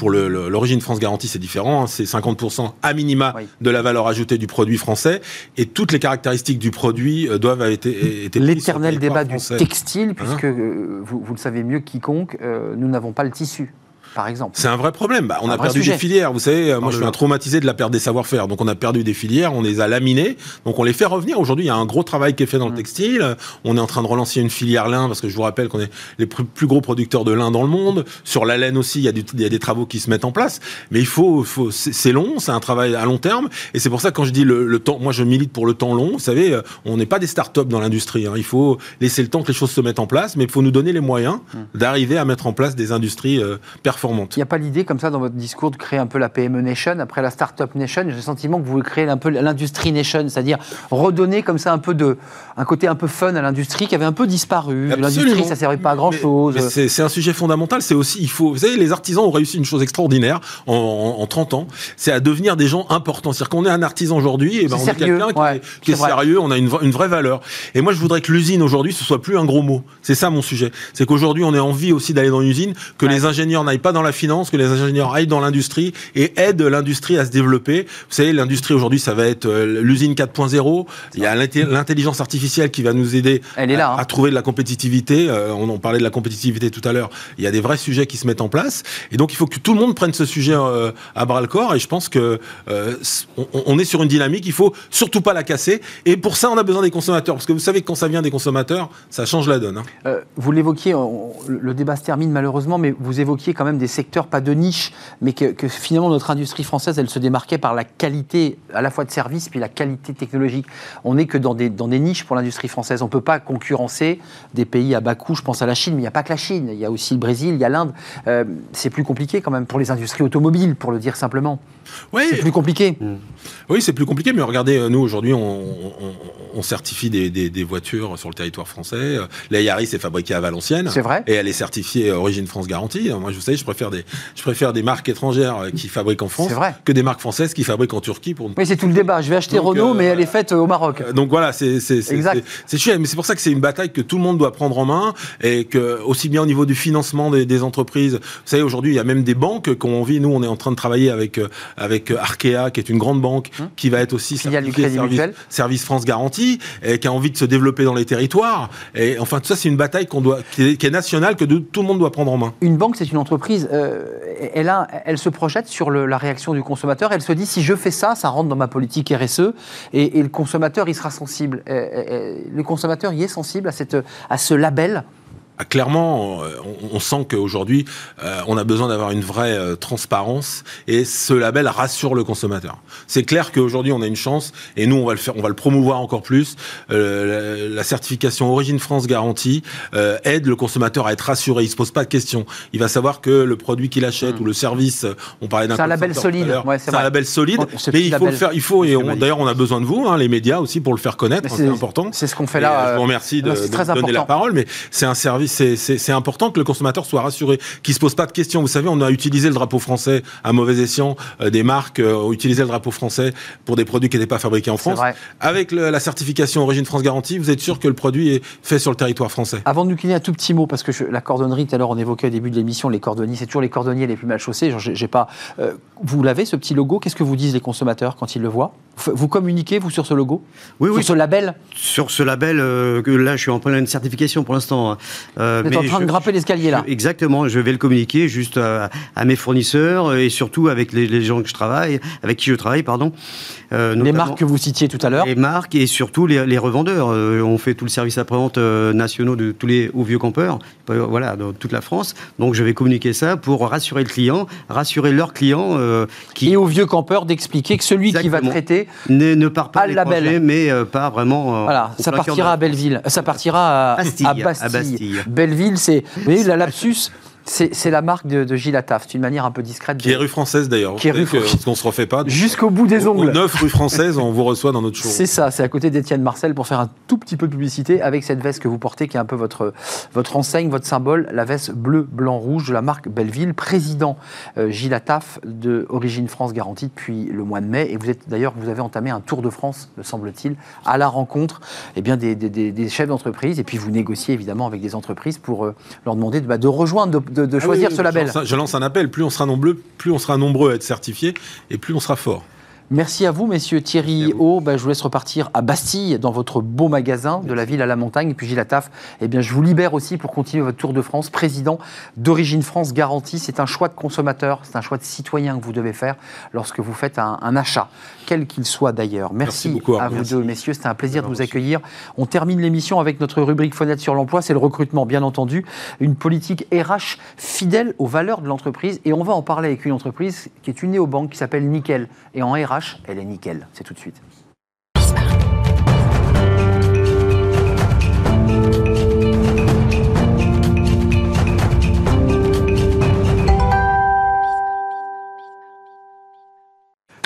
pour l'origine France Garantie, c'est différent. Hein. c'est 50% à minima de la valeur ajoutée du produit français. Et toutes les caractéristiques du produit euh, doivent avoir été, été L'éternel débat du textile, puisque hein euh, vous, vous, le savez mieux quiconque, euh, nous n'avons pas le tissu par exemple. C'est un vrai problème. Bah, on a perdu des filières. Vous savez, moi, je suis un traumatisé de la perte des savoir-faire. Donc, on a perdu des filières, on les a laminées. Donc, on les fait revenir. Aujourd'hui, il y a un gros travail qui est fait dans le mm. textile. On est en train de relancer une filière lin, parce que je vous rappelle qu'on est les plus gros producteurs de lin dans le monde. Sur la laine aussi, il y a, il y a des travaux qui se mettent en place. Mais il faut, faut c'est long, c'est un travail à long terme. Et c'est pour ça que quand je dis le, temps, moi, je milite pour le temps long. Vous savez, euh, on n'est pas des start-up dans l'industrie. Hein. Il faut laisser le temps que les choses se mettent en place, mais il faut nous donner les moyens mm. d'arriver à mettre en place des industries euh, performantes. Il n'y a pas l'idée comme ça dans votre discours de créer un peu la PME Nation, après la Startup Nation? J'ai le sentiment que vous voulez créer un peu l'Industrie Nation, c'est-à-dire redonner comme ça un peu de, un côté un peu fun à l'industrie qui avait un peu disparu. L'industrie, ça servait pas à grand chose. C'est un sujet fondamental. C'est aussi, il faut, vous savez, les artisans ont réussi une chose extraordinaire en, en, 30 ans, c'est à devenir des gens importants. C'est-à-dire qu'on est un artisan aujourd'hui, et ben on est quelqu'un qui, est, sérieux, on a une, une, vraie valeur. Et moi, je voudrais que l'usine aujourd'hui, ce soit plus un gros mot. C'est ça mon sujet. C'est qu'aujourd'hui, on ait envie aussi d'aller dans une usine, que les ingénieurs n'aillent pas dans la finance, que les ingénieurs aillent dans l'industrie et aident l'industrie à se développer. Vous savez, l'industrie aujourd'hui, ça va être euh, l'usine 4.0. Il y a l'intelligence artificielle qui va nous aider Elle est là, à, hein. trouver de la compétitivité. Euh, on en parlait de la compétitivité tout à l'heure. Il y a des vrais sujets qui se mettent en place. Et donc, il faut que tout le monde prenne ce sujet euh, à bras le corps. Et je pense que on, est sur une dynamique. Il faut surtout pas la casser. Et pour ça, on a besoin des consommateurs. Parce que vous savez que quand ça vient des consommateurs, ça change la donne. Hein. vous l'évoquiez, le débat se termine malheureusement, mais vous évoquiez quand même des secteurs, pas de niche, mais que, finalement notre industrie française, elle se démarquait par la qualité à la fois de service puis la qualité technologique. On n'est que dans des, dans des niches pour l'industrie française. On ne peut pas concurrencer des pays à bas coût, je pense à la Chine, mais il n'y a pas que la Chine, il y a aussi le Brésil, il y a l'Inde. Euh, c'est plus compliqué quand même pour les industries automobiles, pour le dire simplement. Oui. C'est plus compliqué. Mmh. Oui, c'est plus compliqué, mais regardez, euh, nous aujourd'hui, on, on, certifie des, des, voitures sur le territoire français. La Yaris est fabriquée à Valenciennes. C'est vrai. Et elle est certifiée Origine France Garantie. Moi, je vous savez, je préfère des, je préfère des marques étrangères euh, qui fabriquent en France vrai. que des marques françaises qui fabriquent en Turquie. Pour... Oui, c'est tout le débat. Je vais acheter Donc, Renault, euh, mais elle est faite euh, au Maroc. Euh, Donc voilà, c'est chouette, mais c'est pour ça que c'est une bataille que tout le monde doit prendre en main et que aussi bien au niveau du financement des, des entreprises. Vous savez, aujourd'hui, il y a même des banques qui ont envie. Nous, on est en train de travailler avec euh, avec Arkea, qui est une grande banque, qui va être aussi Hum. Certifiée service, service France Garantie et qui a envie de se développer dans les territoires. Et enfin, tout ça, c'est une bataille qu'on doit, qui est, qui est nationale, que de- tout le monde doit prendre en main. Une banque, c'est une entreprise. Euh, elle, se projette sur la réaction du consommateur. Elle se dit si je fais ça, ça rentre dans ma politique RSE. Et, et le consommateur, il sera sensible. Euh, euh, le consommateur, il est sensible à ce label. Ah, Clairement, euh, on, sent qu'aujourd'hui, euh, on a besoin d'avoir une vraie euh, transparence et ce label rassure le consommateur. C'est clair qu'aujourd'hui, on a une chance et nous, on va le faire, on va le promouvoir encore plus. Euh, la, certification Origine France garantie euh, aide le consommateur à être rassuré. Il se pose pas de questions. Il va savoir que le produit qu'il achète ou le service, on parlait d'un Hmm. C'est un label solide. Ouais, c'est un label solide, ce mais il faut le faire. Il faut et d'ailleurs, on a besoin de vous, hein, les médias aussi, pour le faire connaître. Hein, C'est important. C'est ce qu'on fait là. euh, je vous remercie de, me donner la parole, mais c'est un service, c'est- important que le consommateur soit rassuré, qu'il se pose pas de questions. Vous savez, on a utilisé le drapeau français à mauvais escient. euh, des marques euh, ont utilisé le drapeau français pour des produits qui n'étaient pas fabriqués en France. Avec le- la certification Origine France Garantie, vous êtes sûr que le produit est fait sur le territoire français. Avant de nous quitter, un tout petit mot, parce que je- la cordonnerie, tout à l'heure, on évoquait au début de l'émission, les cordonniers, c'est toujours les cordonniers les plus mal chaussés. J'ai- pas, euh, vous l'avez, ce petit logo? Qu'est-ce que vous disent les consommateurs quand ils le voient? Vous communiquez, vous, sur ce logo Oui, Sur oui, ce label sur ce label, euh, que là, je suis en pleine certification pour l'instant. hein. Euh, Vous êtes en train de grimper l'escalier, là. je- Exactement, je vais le communiquer juste à, à mes fournisseurs et surtout avec les, les gens que je travaille, avec qui je travaille, pardon. Euh, Les marques que vous citiez tout à l'heure. Les marques et surtout les, les revendeurs. Euh, on fait tout le service après-vente euh, nationaux de tous les hauts vieux campeurs, euh, voilà, dans toute la France. Donc je vais communiquer ça pour rassurer le client, rassurer leurs clients euh, qui Et aux vieux campeurs d'expliquer que celui qui va Exactement. Ne, ne part pas à l'étranger, mais euh, pas vraiment. euh, voilà, au ça plein cœur partira à Belleville, ça partira à Bastille, à. Bastille. Belleville, c'est, vous voyez, la lapsus, c'est la marque de, de Gilles Attaf. C'est une manière un peu discrète. de- Qui est rue française d'ailleurs. Qui est rue française. Parce qu'on se refait pas. Jusqu'au bout des Au- Au ongles. 9 rue française, on vous reçoit dans notre show. C'est ça, c'est à côté d'Étienne Marcel pour faire un tout petit peu de publicité avec cette veste que vous portez qui est un peu votre, votre enseigne, votre symbole, la veste bleu, blanc, rouge de la marque Belleville, président euh, Gilles Attaf de Origine France Garantie depuis le mois de mai. Et vous êtes d'ailleurs, vous avez entamé un tour de France, me semble-t-il, à la rencontre eh bien, des, des- des- des chefs d'entreprise. Et puis vous négociez évidemment avec des entreprises pour euh, leur demander de, bah, de rejoindre, de, de- de Ah choisir oui, ce label. Je lance, un, je lance un appel. Plus on sera nombreux, plus on sera nombreux à être certifiés, et plus on sera fort. Merci à vous, messieurs Thierry Haut. Ben, je vous laisse repartir à Bastille, dans votre beau magasin de la ville à la montagne. Et puis Gilles Attaf, eh bien, je vous libère aussi pour continuer votre tour de France. Président d'Origine France Garantie, c'est un choix de consommateur, c'est un choix de citoyen que vous devez faire lorsque vous faites un, un achat, quel qu'il soit d'ailleurs. Merci, Merci beaucoup, à vous Merci. deux, messieurs. C'était un plaisir de vous accueillir. On termine l'émission avec notre rubrique Fenêtre sur l'emploi. C'est le recrutement, bien entendu. Une politique RH fidèle aux valeurs de l'entreprise. Et on va en parler avec une entreprise qui est une néobanque qui s'appelle Nickel. Et en RH, elle est nickel. C'est tout de suite.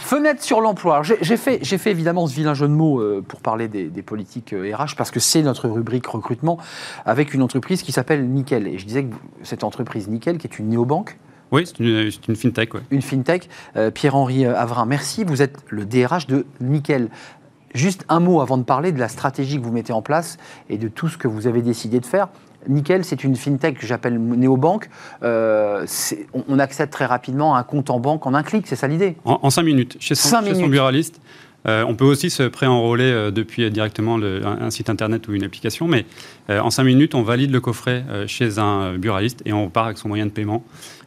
Fenêtre sur l'emploi. J'ai fait, fait évidemment ce vilain jeu de mots euh, pour parler des, des politiques euh, RH parce que c'est notre rubrique recrutement avec une entreprise qui s'appelle Nickel. Et je disais que cette entreprise Nickel, qui est une néobanque, Oui, c'est une, fintech. Ouais. une fintech, euh, Pierre-Henri Avrin, merci. Vous êtes le DRH de Nickel. Juste un mot avant de parler de la stratégie que vous mettez en place et de tout ce que vous avez décidé de faire. Nickel, c'est une fintech que j'appelle néobanque. Euh, on, on accède très rapidement à un compte en banque en un clic, c'est ça l'idée? En, en cinq minutes, chez son, Cinq chez son minutes. buraliste. Euh, on peut aussi se préenrôler euh, depuis euh, directement le- un, un site internet ou une application, mais euh, en cinq minutes, on valide le coffret euh, chez un euh, buraliste et on part avec son moyen de paiement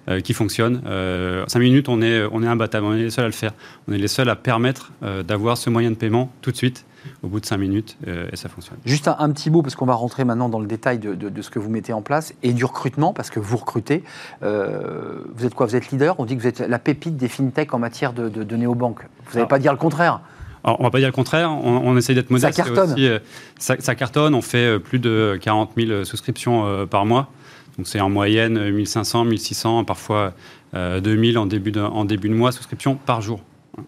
euh, qui fonctionne. Euh, en cinq minutes, on est, on est imbattable, on est les seuls à le faire. On est les seuls à permettre euh, d'avoir ce moyen de paiement tout de suite, au bout de cinq minutes, euh, et ça fonctionne. Juste un, un petit mot, parce qu'on va rentrer maintenant dans le détail de, de- de ce que vous mettez en place et du recrutement, parce que vous recrutez. Euh, vous êtes quoi? Vous êtes leader? On dit que vous êtes la pépite des fintech en matière de, de, de néobanque. Vous n'allez pas dire le contraire Alors, on va pas dire le contraire, on, on essaye d'être modeste. Ça cartonne. Aussi, euh, ça, ça cartonne, on fait plus de 40 000 souscriptions par mois. Donc c'est en moyenne euh, 1500, 1600, parfois euh, 2000 en début, de, en début de mois, souscriptions par jour.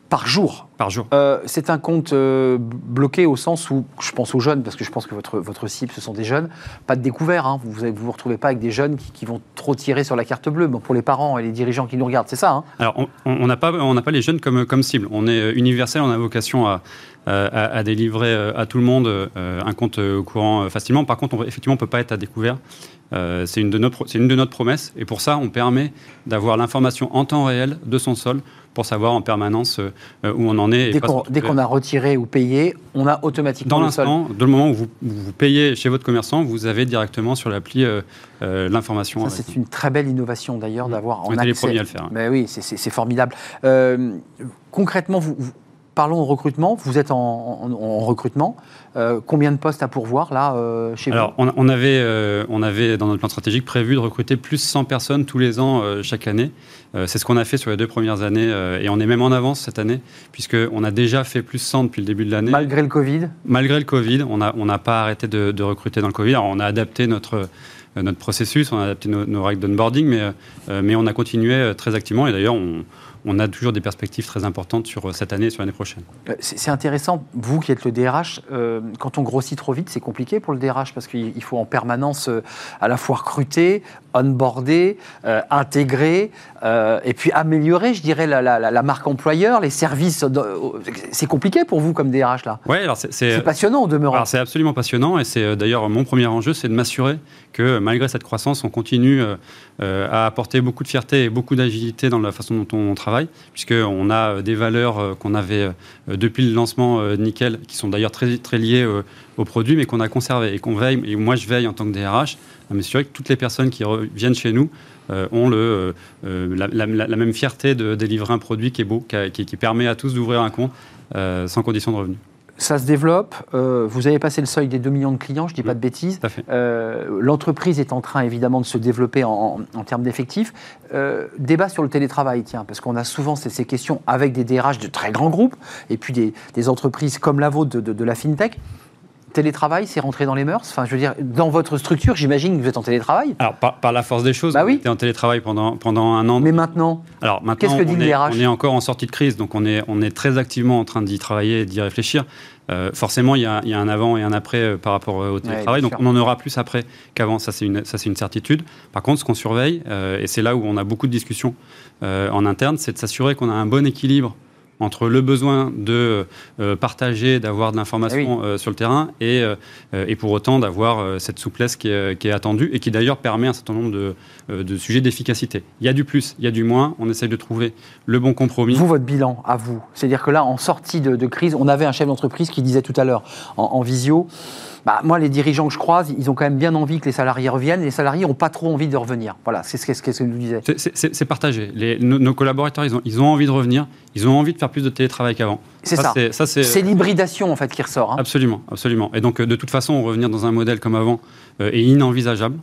par jour? par jour. Euh, c'est un compte euh, bloqué au sens où je pense aux jeunes, parce que je pense que votre, votre cible, ce sont des jeunes. Pas de découvert, hein. vous ne vous, retrouvez pas avec des jeunes qui, qui vont trop tirer sur la carte bleue. Bon, pour les parents et les dirigeants qui nous regardent, c'est ça hein Alors, on n'a pas, on pas les jeunes comme, comme cible. On est euh, universel, on a vocation à, à, à délivrer à tout le monde un compte courant facilement. Par contre, on, effectivement, on ne peut pas être à découvert. Euh, c'est une, de nos, une de notre promesses. Et pour ça, on permet d'avoir l'information en temps réel de son sol pour savoir en permanence euh, où on en est. Dès qu'on a retiré ou payé, on a automatiquement Dans l'instant, dans le moment où vous, vous, payez chez votre commerçant, vous avez directement sur l'appli euh, l'information. Ça, c'est une très belle innovation d'ailleurs d'avoir en accès. On les premiers à le faire. Mais oui, c'est formidable. concrètement, vous parlons recrutement. Vous êtes en, recrutement. Euh, combien de postes à pourvoir là euh, chez Alors, vous Alors, on, avait, euh, on avait dans notre plan stratégique prévu de recruter plus de 100 personnes tous les ans chaque année. C'est ce qu'on a fait sur les deux premières années et on est même en avance cette année puisqu'on a déjà fait plus de 100 depuis le début de l'année. Malgré le Covid Malgré le Covid, on n'a on pas arrêté de, de, recruter dans le Covid. Alors, on a adapté notre notre processus, on a adapté nos, nos règles d'onboarding, mais, mais on a continué très activement et d'ailleurs on, on a toujours des perspectives très importantes sur euh, cette année et sur l'année prochaine. Euh, c'est intéressant, vous qui êtes le DRH, euh, quand on grossit trop vite, c'est compliqué pour le DRH parce qu'il faut en permanence à la fois recruter, onboarder, intégrer et puis améliorer, je dirais, la, marque employeur, les services. C'est compliqué pour vous comme DRH là? Oui, alors c'est passionnant au demeurant. C'est absolument passionnon et c'est d'ailleurs mon premier enjeu, c'est de m'assurer que malgré cette croissance, on continue à apporter beaucoup de fierté et beaucoup d'agilité dans la façon dont on travaille puisqu'on a euh, des valeurs euh, qu'on avait euh, depuis le lancement Nickel, qui sont d'ailleurs très, liées au produit, mais qu'on a conservé et qu'on veille, moi je veille en tant que DRH, à m'assurer que toutes les personnes qui viennent chez nous ont la, même fierté de délivrer un produit qui est beau, qui, qui permet à tous d'ouvrir un compte sans condition de revenu ça se développe. Euh, vous avez passé le seuil des 2 millions de clients, je ne dis pas de bêtises. Euh, l'entreprise est en train évidemment de se développer en, termes d'effectifs. Euh, débat sur le télétravail, tiens, parce qu'on a souvent ces, questions avec des DRH de très grands groupes et puis des, entreprises comme la vôtre de, de la FinTech télétravail, c'est rentré dans les mœurs? Enfin, je veux dire, dans votre structure, j'imagine que vous êtes en télétravail Alors, par, la force des choses, bah oui. on était en télétravail pendant, pendant un an. Mais maintenant Alors, maintenant, qu'est-ce que dit on, est, on est encore en sortie de crise, donc on est, on est très activement en train d'y travailler et d'y réfléchir. Euh, forcément, il y, a, il y, a, un avant et un après euh, par rapport euh, au télétravail, donc on en aura plus après qu'avant, ça c'est une, une certitude. Par contre, ce qu'on surveille, et c'est là où on a beaucoup de discussions en interne, c'est de s'assurer qu'on a un bon équilibre entre le besoin de euh, partager, d'avoir de l'information euh, sur le terrain et, euh, et pour autant d'avoir cette souplesse qui est, qui est, attendue et qui d'ailleurs permet un certain nombre de, de sujets d'efficacité. Il y a du plus, il y a du moins, on essaye de trouver le bon compromis. Vous, votre bilan à vous, c'est-à-dire que là, en sortie de, crise, on avait un chef d'entreprise qui disait tout à l'heure en visio, bah, moi, les dirigeants que je croise, ils ont quand même bien envie que les salariés reviennent. Les salariés n'ont pas trop envie de revenir. Voilà, c'est ce que, nous disait. C'est partagé. Les, nos, collaborateurs, ils ont, ils ont envie de revenir. Ils ont envie de faire plus de télétravail qu'avant. C'est ça. C'est l'hybridation, en fait, qui ressort. Hein. Absolument, absolument. Et donc, de toute façon, revenir dans un modèle comme avant euh, est inenvisageable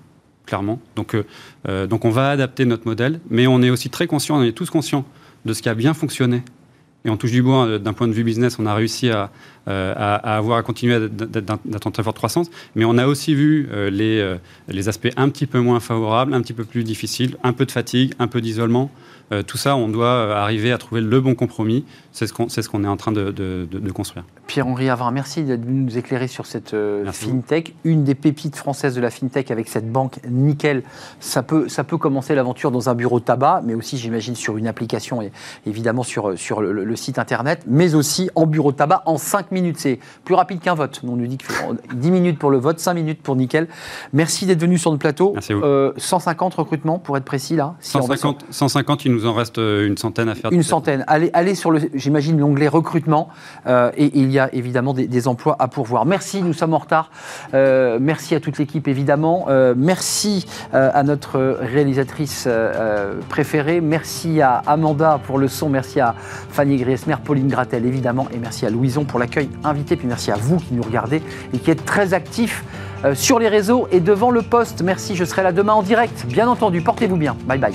clairement. Donc, euh, euh, donc on va adapter notre modèle, mais on est aussi très conscient, on est tous conscients de ce qui a bien fonctionné et on touche du bois euh, d'un point de vue business, on a réussi à, euh, avoir à continuer d'être en très forte croissance, mais on a aussi vu euh, les, les aspects un petit peu moins favorables, un petit peu plus difficiles, un peu de fatigue, un peu d'isolement. Tout ça, on doit arriver à trouver le bon compromis. C'est ce qu'on ce est en train de, de construire. Pierre-Henri Avrin, merci de nous éclairer sur cette euh, fintech. Une des pépites françaises de la fintech avec cette banque nickel. Ça peut, ça peut commencer l'aventure dans un bureau de tabac, mais aussi, j'imagine, sur une application et évidemment sur, euh, sur le, site internet, mais aussi en bureau de tabac en 5 minutes. C'est plus rapide qu'un vote. On nous dit faut 10 minutes pour le vote, 5 minutes pour nickel. Merci d'être venu sur le plateau. Merci 150 euh, recrutements, pour être précis, là. 150, 150, il nous en reste une centaine à faire. Une centaine. Allez, allez sur, le, j'imagine, l'onglet recrutement et il y a évidemment des, emplois à pourvoir. Merci, nous sommes en retard. Euh, merci à toute l'équipe évidemment. Euh, merci euh, à notre réalisatrice préférée. Merci à Amanda pour le son. Merci à Fanny Griesmer, Pauline Gratel évidemment. Et merci à Louison pour l'accueil invité. Puis merci à vous qui nous regardez et qui êtes très actifs sur les réseaux et devant le poste. Merci, je serai là demain en direct. Bien entendu, portez-vous bien. Bye bye.